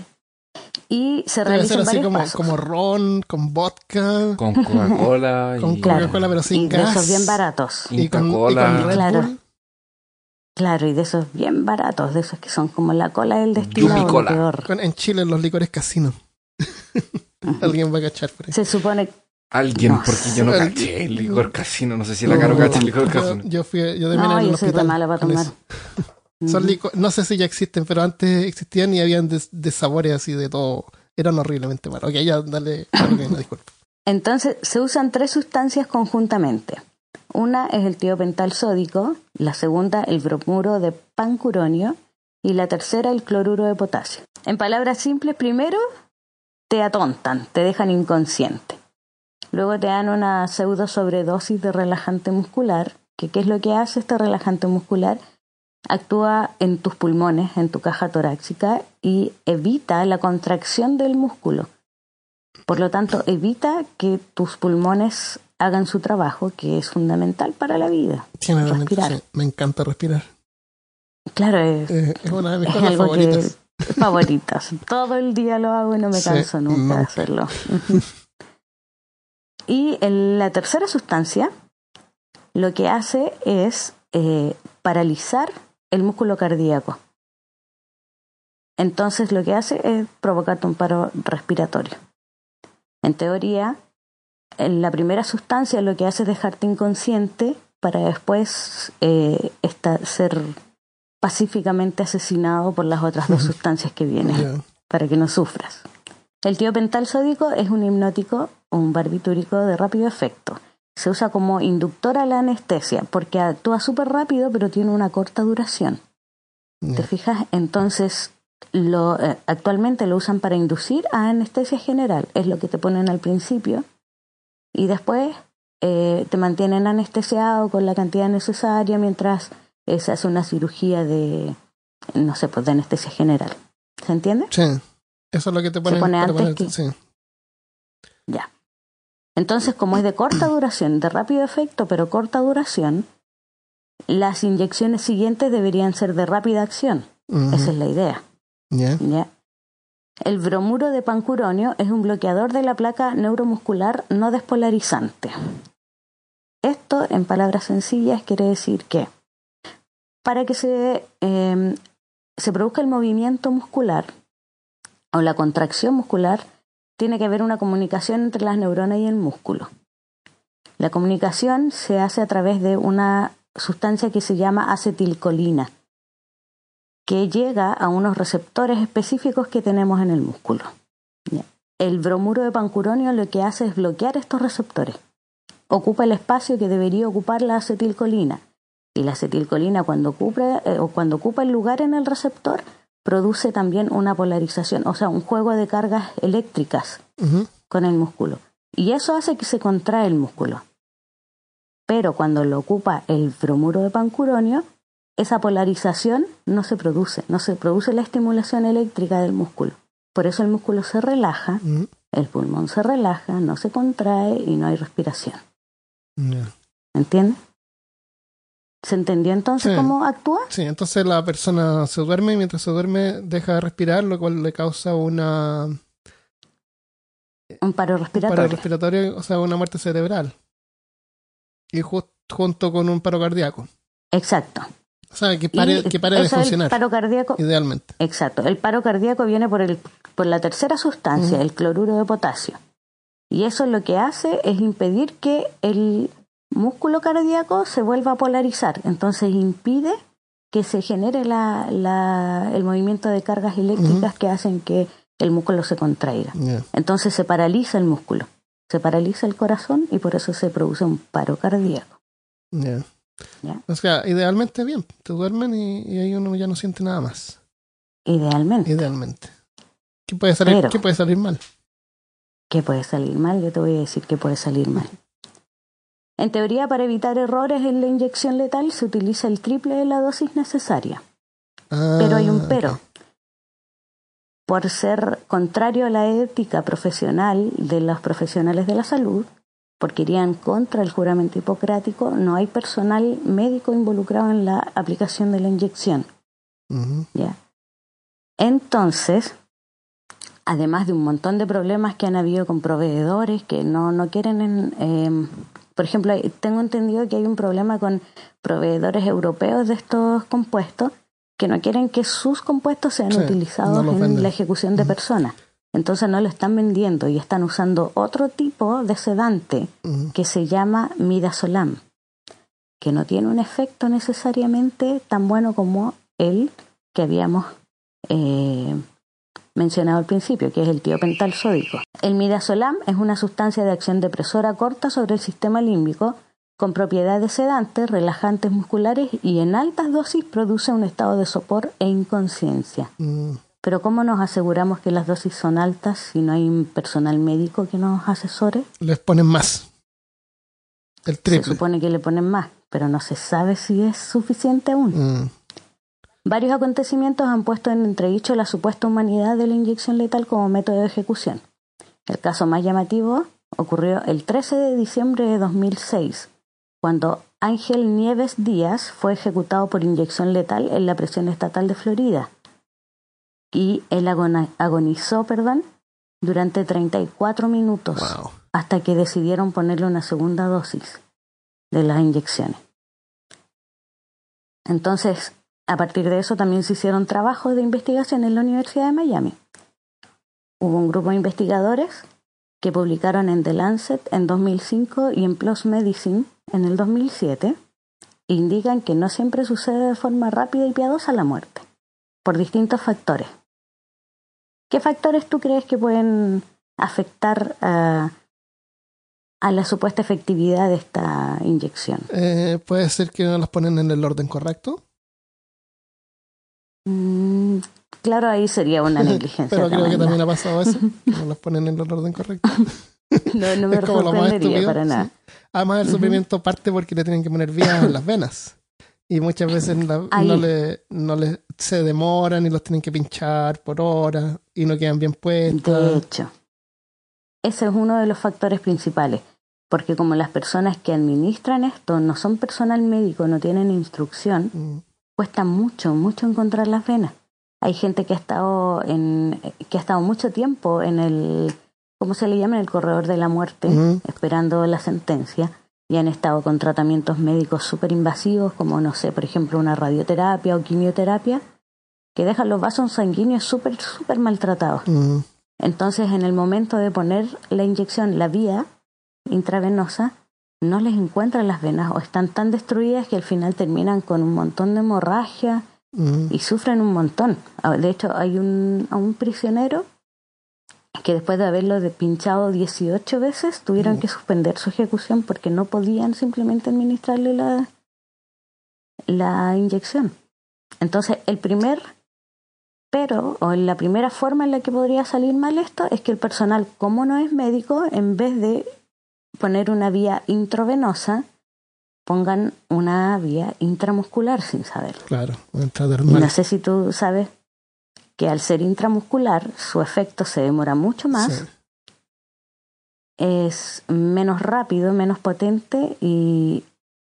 C: Y se
A: Debe ser
C: realizan
A: así
C: varios
A: como,
C: pasos.
A: como ron, con vodka,
B: Con Coca-Cola
A: con
B: y
C: Claro.
A: Coca-Cola, pero sin
C: y de
A: gas.
C: esos bien baratos.
A: Y con, y con
B: Coca-Cola.
A: Red
C: Claro.
A: Bull.
C: Claro, y de esos bien baratos, de esos que son como la cola del peor.
A: Con- en Chile los licores casinos. Alguien va a cachar por ahí.
C: Se supone
B: alguien,
C: No
B: porque yo no caché el licor casino. No sé si la
A: No,
B: caro cacha el licor
A: yo,
B: casino.
A: yo fui, yo terminé
C: No,
A: en el
C: yo soy
A: hospital
C: mala para
A: con
C: tomar.
A: Son
C: Ujú.
A: lico- no sé si ya existen, pero antes existían y habían de, de sabores así de todo. Eran horriblemente malos. Ok, ya, dale. dale, no, disculpa.
C: Entonces, se usan tres sustancias conjuntamente. Una es el tiopental sódico, la segunda el bromuro de pancuronio y la tercera el cloruro de potasio. En palabras simples, primero te atontan, te dejan inconsciente. Luego te dan una pseudo sobredosis de relajante muscular, que qué es lo que hace este relajante muscular? Actúa en tus pulmones, en tu caja torácica y evita la contracción del músculo. Por lo tanto, evita que tus pulmones hagan su trabajo, que es fundamental para la vida.
A: Generalmente,
C: Respirar.
A: sí, me encanta respirar.
C: Claro, es,
A: Eh, es una de mis cosas
C: algo
A: favoritas.
C: que favoritas. Todo el día lo hago y no me
A: Sí,
C: canso nunca de hacerlo. Y el- la tercera sustancia lo que hace es eh, paralizar el músculo cardíaco. Entonces lo que hace es provocarte un paro respiratorio. En teoría, en la primera sustancia lo que hace es dejarte inconsciente para después eh, esta- ser pacíficamente asesinado por las otras dos sustancias que vienen para que no sufras. El tiopental sódico es un hipnótico o un barbitúrico de rápido efecto. Se usa como inductor a la anestesia porque actúa súper rápido pero tiene una corta duración. ¿Te fijas? Entonces, lo, eh, actualmente lo usan para inducir a anestesia general. Es lo que te ponen al principio. Y después eh, te mantienen anestesiado con la cantidad necesaria mientras eh, se hace una cirugía de, no sé, pues de anestesia general. ¿Se entiende?
A: Sí. Eso es lo que te ponen
C: pone antes que-
A: sí.
C: Ya. Entonces, como es de corta duración, de rápido efecto, pero corta duración, las inyecciones siguientes deberían ser de rápida acción. Esa es la idea.
A: Ya.
C: ¿ya? El bromuro de pancuronio es un bloqueador de la placa neuromuscular no despolarizante. Esto, en palabras sencillas, quiere decir que para que se, eh, se produzca el movimiento muscular o la contracción muscular, tiene que haber una comunicación entre las neuronas y el músculo. La comunicación se hace a través de una sustancia que se llama acetilcolina que llega a unos receptores específicos que tenemos en el músculo. El bromuro de pancuronio lo que hace es bloquear estos receptores. Ocupa el espacio que debería ocupar la acetilcolina. Y la acetilcolina cuando eh, cuando ocupa el lugar en el receptor produce también una polarización, o sea, un juego de cargas eléctricas con el músculo. Y eso hace que se contrae el músculo. Pero cuando lo ocupa el bromuro de pancuronio, esa polarización no se produce, no se produce la estimulación eléctrica del músculo. Por eso el músculo se relaja, el pulmón se relaja, no se contrae y no hay respiración.
A: Ya.
C: ¿Entiendes? ¿Se entendió entonces
A: Sí.
C: cómo actúa?
A: Sí, entonces la persona se duerme y mientras se duerme deja de respirar, lo cual le causa una
C: Un paro
A: un
C: respiratorio.
A: paro respiratorio, o sea, una muerte cerebral. Y ju- junto con un paro cardíaco.
C: Exacto.
A: O sea, que pare, que pare de
C: es el
A: funcionar,
C: paro cardíaco
A: idealmente.
C: Exacto. El paro cardíaco viene por, el, por la tercera sustancia, el cloruro de potasio. Y eso lo que hace es impedir que el músculo cardíaco se vuelva a polarizar. Entonces impide que se genere la, la- el movimiento de cargas eléctricas que hacen que el músculo se contraiga. Entonces se paraliza el músculo, se paraliza el corazón y por eso se produce un paro cardíaco.
A: O sea, idealmente bien, te duermen y, y ahí uno ya no siente nada más.
C: Idealmente.
A: Idealmente. ¿Qué puede salir,
C: Pero-
A: ¿qué puede salir mal?
C: ¿Qué puede salir mal? Yo te voy a decir que puede salir mal. En teoría, para evitar errores en la inyección letal se utiliza el triple de la dosis necesaria. Pero hay un
A: Ah,
C: pero. Por ser contrario a la ética profesional de los profesionales de la salud, porque irían contra el juramento hipocrático, no hay personal médico involucrado en la aplicación de la inyección. ¿ya? Entonces, además de un montón de problemas que han habido con proveedores que no, no quieren, en, eh, por ejemplo, hay- tengo entendido que hay un problema con proveedores europeos de estos compuestos que no quieren que sus compuestos sean
A: Sí,
C: utilizados
A: no
C: en la ejecución de personas. Entonces no lo están vendiendo y están usando otro tipo de sedante que se llama midazolam, que no tiene un efecto necesariamente tan bueno como el que habíamos eh, mencionado al principio, que es el tiopental sódico. El midazolam es una sustancia de acción depresora corta sobre el sistema límbico con propiedades sedantes, relajantes musculares y en altas dosis produce un estado de sopor e inconsciencia.
A: Mm,
C: Pero ¿cómo nos aseguramos que las dosis son altas si no hay un personal médico que nos asesore?
A: les ponen más. El
C: Se
A: triple.
C: supone que le ponen más, pero no se sabe si es suficiente aún.
A: Mm,
C: Varios acontecimientos han puesto en entredicho la supuesta humanidad de la inyección letal como método de ejecución. El caso más llamativo ocurrió el 13 de diciembre de 2006, cuando Ángel Nieves Díaz fue ejecutado por inyección letal en la prisión estatal de Florida. Y él agonizó perdón, durante 34 minutos
A: wow.
C: hasta que decidieron ponerle una segunda dosis de las inyecciones. Entonces, a partir de eso también se hicieron trabajos de investigación en la Universidad de Miami. Hubo un grupo de investigadores que publicaron en The Lancet en 2005 y en PLOS Medicine en el 2007 e indican que no siempre sucede de forma rápida y piadosa la muerte, por distintos factores. ¿Qué factores tú crees que pueden afectar a, a la supuesta efectividad de esta inyección?
A: Eh, puede ser que no las ponen en el orden correcto.
C: Mm, claro, ahí sería una negligencia.
A: Pero creo que también ha pasado eso. que no las ponen en el orden correcto.
C: No, no me
A: es como lo más
C: sorprendería
A: estúpido.
C: para
A: sí.
C: nada.
A: Además, el sufrimiento parte porque le tienen que poner vías en las venas. Y muchas veces la- no le, no le se demoran y los tienen que pinchar por horas y no quedan bien
C: De
A: puestas.
C: hecho, ese es uno de los factores principales, porque como las personas que administran esto no son personal médico, no tienen instrucción,
A: Mm,
C: cuesta mucho, mucho encontrar las venas. Hay gente que ha estado en, que ha estado mucho tiempo en el, ¿cómo se le llama? En el corredor de la muerte, esperando la sentencia, y han estado con tratamientos médicos súper invasivos, como no sé, por ejemplo, una radioterapia o quimioterapia, que dejan los vasos sanguíneos súper, súper maltratados. Entonces, en el momento de poner la inyección, la vía intravenosa, no les encuentran las venas o están tan destruidas que al final terminan con un montón de hemorragia
A: mm.
C: y sufren un montón. Ah, De hecho, hay un, a un prisionero que después de haberlo pinchado 18 veces tuvieron
A: Mm.
C: que suspender su ejecución porque no podían simplemente administrarle la, la inyección. Entonces, el primer pero, o la primera forma en la que podría salir mal esto es que el personal, como no es médico, en vez de poner una vía intravenosa, pongan una vía intramuscular sin saber.
A: Claro,
C: Y no sé si tú sabes que al ser intramuscular, su efecto se demora mucho más,
A: Sí.
C: es menos rápido, menos potente y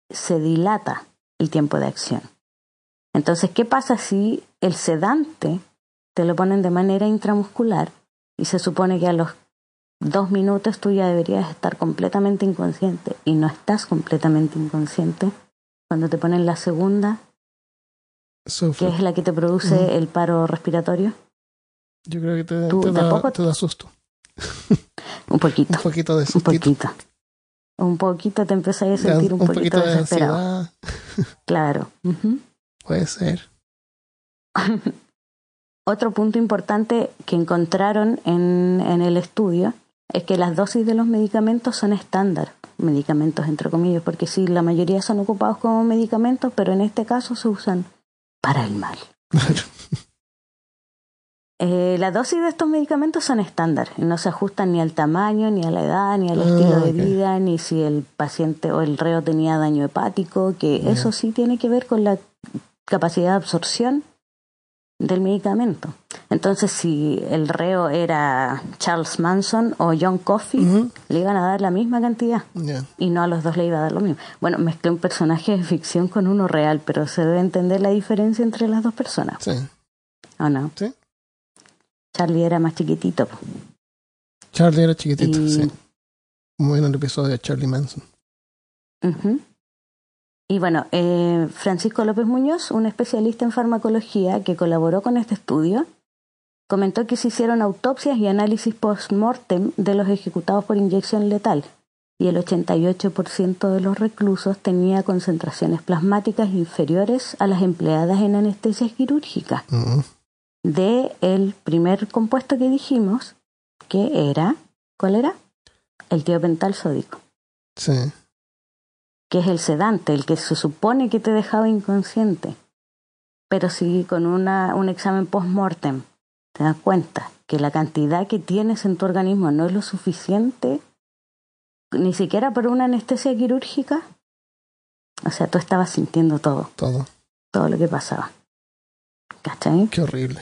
C: se dilata el tiempo de acción. Entonces, ¿qué pasa si el sedante te lo ponen de manera intramuscular y se supone que a los dos minutos tú ya deberías estar completamente inconsciente y no estás completamente inconsciente? Cuando te ponen la segunda,
A: Sufre.
C: que es la que te produce el paro respiratorio,
A: Yo creo que te,
C: Tú
A: te da,
C: tampoco-
A: te da susto.
C: un poquito,
A: Un poquito de
C: un
A: sustito.
C: poquito. Un poquito te empiezas a sentir un,
A: un
C: poquito,
A: poquito de
C: desesperado. Claro.
A: Puede ser.
C: Otro punto importante que encontraron en, en el estudio es que las dosis de los medicamentos son estándar, medicamentos entre comillas, porque sí, la mayoría son ocupados como medicamentos, pero en este caso se usan para el mal. Eh, la dosis de estos medicamentos son estándar, no se ajustan ni al tamaño, ni a la edad, ni al
A: Ah,
C: estilo de
A: ok.
C: vida, ni si el paciente o el reo tenía daño hepático, que eso sí tiene que ver con la capacidad de absorción del medicamento. Entonces, si el reo era Charles Manson o John Coffey, le iban a dar la misma cantidad y no a los dos le iba a dar lo mismo. Bueno, mezclé un personaje de ficción con uno real, pero se debe entender la diferencia entre las dos personas,
A: Sí.
C: ¿o no?
A: Sí.
C: Charlie era más chiquitito.
A: Charlie era chiquitito,
C: Y-
A: sí. En el episodio de Charlie Manson.
C: Ujú. Y bueno, eh, Francisco López Muñoz, un especialista en farmacología que colaboró con este estudio, comentó que se hicieron autopsias y análisis post-mortem de los ejecutados por inyección letal, y el 88% de los reclusos tenía concentraciones plasmáticas inferiores a las empleadas en anestesia quirúrgica. De el primer compuesto que dijimos, que era, ¿cuál era? El tiopental sódico,
A: Sí.
C: Que es el sedante, el que se supone que te dejaba inconsciente. Pero si con una, un examen post-mortem te das cuenta que la cantidad que tienes en tu organismo no es lo suficiente, ni siquiera para una anestesia quirúrgica, o sea, tú estabas sintiendo todo,
A: Todo.
C: todo lo que pasaba. ¿Cachai?
A: Qué horrible.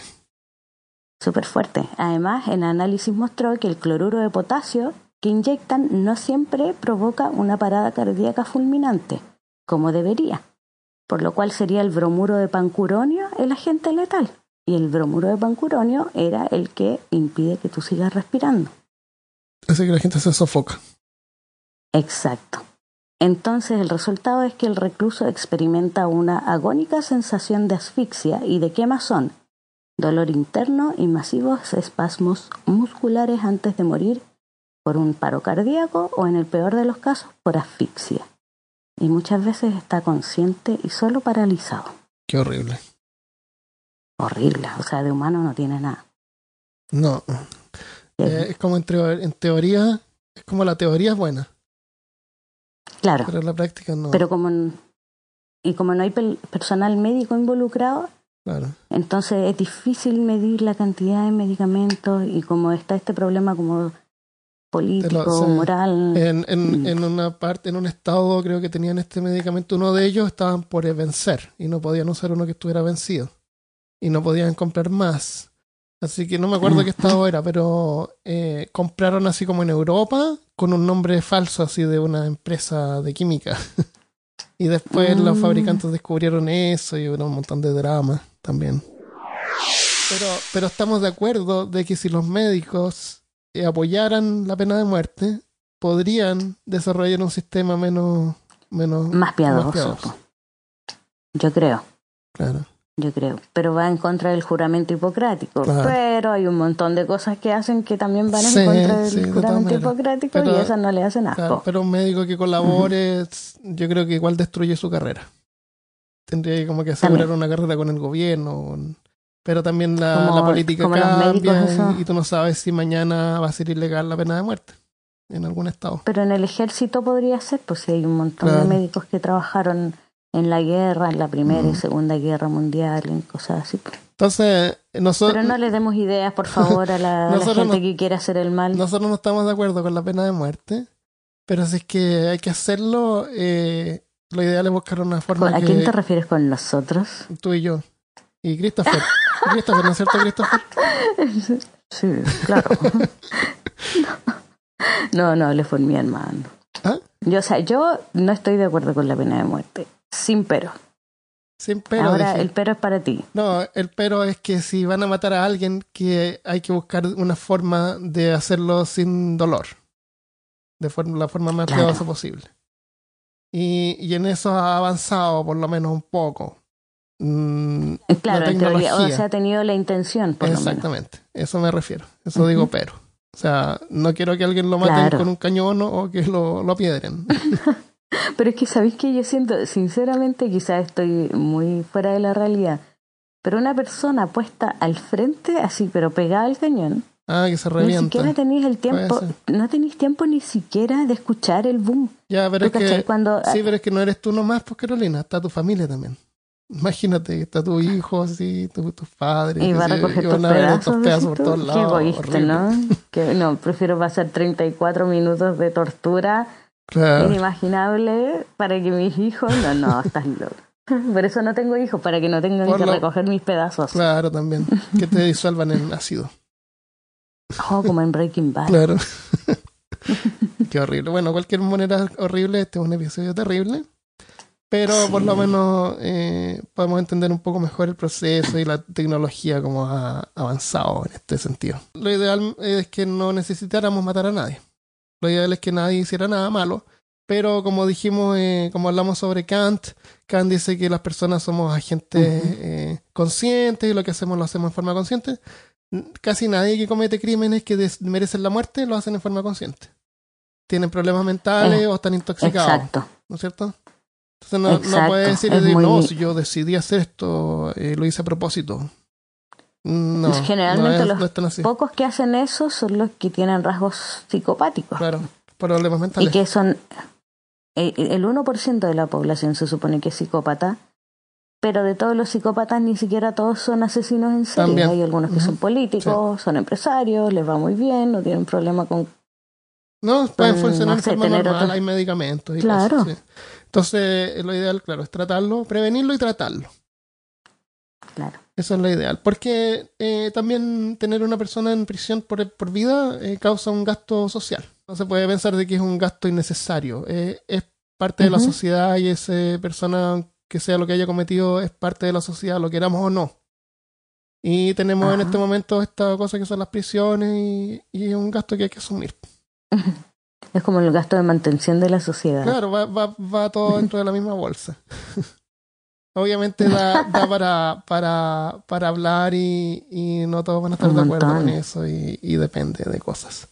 C: Súper fuerte. Además, el análisis mostró que el cloruro de potasio que inyectan no siempre provoca una parada cardíaca fulminante, como debería, por lo cual sería el bromuro de pancuronio el agente letal. Y el bromuro de pancuronio era el que impide que tú sigas respirando.
A: Hace que la gente se sofoca.
C: Exacto. Entonces el resultado es que el recluso experimenta una agónica sensación de asfixia y de quemazón, dolor interno y masivos espasmos musculares antes de morir por un paro cardíaco o en el peor de los casos por asfixia. Y muchas veces está consciente y solo paralizado.
A: Qué horrible.
C: Horrible, o sea, de humano no tiene nada.
A: No. Eh, es como en, teo- en teoría, es como la teoría es buena,
C: claro,
A: pero en la práctica no.
C: pero como y como no hay personal médico involucrado,
A: Claro.
C: Entonces es difícil medir la cantidad de medicamentos y como está este problema como político,
A: sí.
C: moral.
A: En, en,
C: Mm.
A: en una parte, en un estado, creo que tenían este medicamento, uno de ellos estaban por vencer y no podían usar uno que estuviera vencido y no podían comprar más. Así que no me acuerdo qué estado era, pero eh, compraron así como en Europa con un nombre falso así de una empresa de química. y después los
C: Mm.
A: fabricantes descubrieron eso y hubo un montón de drama también. Pero, pero estamos de acuerdo de que si los médicos apoyaran la pena de muerte, podrían desarrollar un sistema menos, menos
C: más piadoso. Yo creo,
A: claro.
C: yo creo. Pero va en contra del juramento hipocrático.
A: Claro.
C: Pero hay un montón de cosas que hacen que también van en contra del
A: sí,
C: juramento hipocrático
A: Pero-
C: y esas no le hacen asco.
A: Claro, pero un médico que colabore, yo creo que igual destruye su carrera. Tendría que como que asegurar
C: También.
A: una carrera con el gobierno. con- Pero también la,
C: Como-
A: la política cambia
C: médicos,
A: y, y tú no sabes si mañana va a ser ilegal la pena de muerte en algún estado.
C: Pero en el ejército podría ser, pues si hay un montón
A: Claro.
C: de médicos que trabajaron en la guerra, en la Primera y
A: Ujú.
C: Segunda Guerra Mundial, en cosas así. pues.
A: Entonces, nosotros,
C: Pero no le demos ideas, por favor, a la, la gente
A: no-
C: que quiere hacer el mal.
A: nosotros no estamos de acuerdo con la pena de muerte, pero si es que hay que hacerlo, eh, lo ideal es buscar una forma
C: ¿A
A: que
C: quién te refieres con nosotros?
A: tú y yo. Y Christopher. Christopher, ¿no es cierto, Christopher?
C: Sí, claro. no, no, le fue mi hermano.
A: ¿Ah?
C: Yo, o sea, yo no estoy de acuerdo con la pena de muerte. Sin pero.
A: Sin pero.
C: Ahora,
A: dije.
C: el pero es para ti.
A: No, el pero es que si van a matar a alguien, que hay que buscar una forma de hacerlo sin dolor. De forma, la forma más
C: Claro.
A: piadosa posible. Y, y en eso ha avanzado por lo menos un poco. Mm,
C: Claro,
A: la
C: en teoría, o sea, ha tenido la intención, por lo menos.
A: Exactamente, eso me refiero. Eso digo pero. O sea, no quiero que alguien lo maten
C: Claro.
A: con un cañón o que lo, lo piedren.
C: Pero es que, ¿sabéis que Yo siento, sinceramente, quizás estoy muy fuera de la realidad, pero una persona puesta al frente, así, pero pegada al cañón,
A: ah, que se
C: ni
A: revienta.
C: siquiera tenéis el tiempo, no tenéis tiempo ni siquiera de escuchar el boom.
A: Ya, pero
C: ¿Tú
A: es que,
C: Cuando,
A: sí, pero es que no eres tú nomás, pues Carolina, está tu familia también. Imagínate, está tu hijo, así, tu- tus padres.
C: y va a recoger tus pedazos,
A: pedazos por todos lados.
C: Qué egoísta. ¿no? Que, no, prefiero pasar 34 minutos de tortura
A: Claro,
C: inimaginable para que mis hijos... No, no, estás loco. Por eso no tengo hijos, para que no tengan
A: Por
C: que
A: lo-
C: recoger mis pedazos.
A: claro, también. Que te disuelvan en ácido.
C: Oh, como en Breaking Bad.
A: Claro. Qué horrible. Bueno, cualquier manera horrible, este es un episodio terrible. Pero por lo menos eh, podemos entender un poco mejor el proceso y la tecnología como ha avanzado en este sentido. Lo ideal es que no necesitáramos matar a nadie. Lo ideal es que nadie hiciera nada malo. Pero como dijimos, eh, como hablamos sobre Kant, Kant dice que las personas somos agentes eh, conscientes y lo que hacemos lo hacemos en forma consciente. Casi nadie que comete crímenes que merecen la muerte lo hacen en forma consciente. tienen problemas mentales
C: Eh,
A: o están intoxicados.
C: Exacto.
A: ¿No es cierto? Entonces no, no
C: Exacto,
A: puede decir, no, si yo decidí hacer esto, eh, lo hice a propósito. No,
C: Generalmente
A: no es,
C: los
A: no.
C: Pocos que hacen eso son los que tienen rasgos psicopáticos
A: Claro, problemas
C: y
A: mentales.
C: que son el 1% de la población se supone que es psicópata, pero de todos los psicópatas ni siquiera todos son asesinos en serie.
A: También.
C: Hay algunos que son políticos, son empresarios, les va muy bien, no tienen problema con...
A: No, pueden
C: Mm,
A: funcionar
C: no sé,
A: de forma normal,
C: otro-
A: hay medicamentos y
C: Claro.
A: cosas, sí. Entonces, lo ideal, claro, es tratarlo, prevenirlo y tratarlo.
C: Claro.
A: Eso es lo ideal. Porque eh, también tener una persona en prisión por, por vida eh, causa un gasto social. No se puede pensar de que es un gasto innecesario. Eh, es parte de la sociedad y esa persona, que sea lo que haya cometido, es parte de la sociedad, lo queramos o no. Y tenemos en este momento esta cosa que son las prisiones y, y es un gasto que hay que asumir.
C: Es como el gasto de mantención de la sociedad.
A: Claro, va, va, va todo dentro de la misma bolsa. Obviamente da, da para, para, para hablar y, y no todos van a estar
C: Un
A: de acuerdo
C: montón.
A: con eso y, y depende de cosas.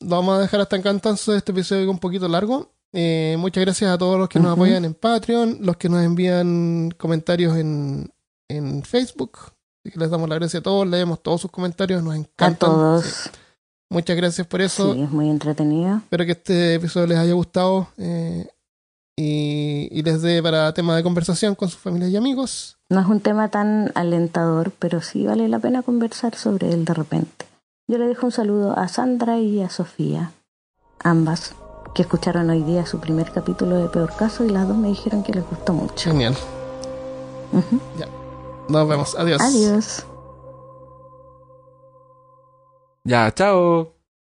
A: Lo vamos a dejar hasta acá entonces este episodio un poquito largo. Eh, muchas gracias a todos los que nos
C: Ujú.
A: apoyan en Patreon, los que nos envían comentarios en, en Facebook. Así que les damos las gracias a todos, leemos todos sus comentarios, nos
C: A
A: encantan.
C: todos.
A: Sí. Muchas gracias por eso.
C: Sí, es muy entretenido.
A: Espero que este episodio les haya gustado eh, y, y les dé para tema de conversación con sus familias y amigos.
C: No es un tema tan alentador, pero sí vale la pena conversar sobre él de repente. Yo le dejo un saludo a Sandra y a Sofía, ambas, que escucharon hoy día su primer capítulo de Peor Caso y las dos me dijeron que les gustó mucho.
A: Genial.
C: Ujú.
A: Nos vemos. Adiós.
C: Adiós.
B: Ya, chao.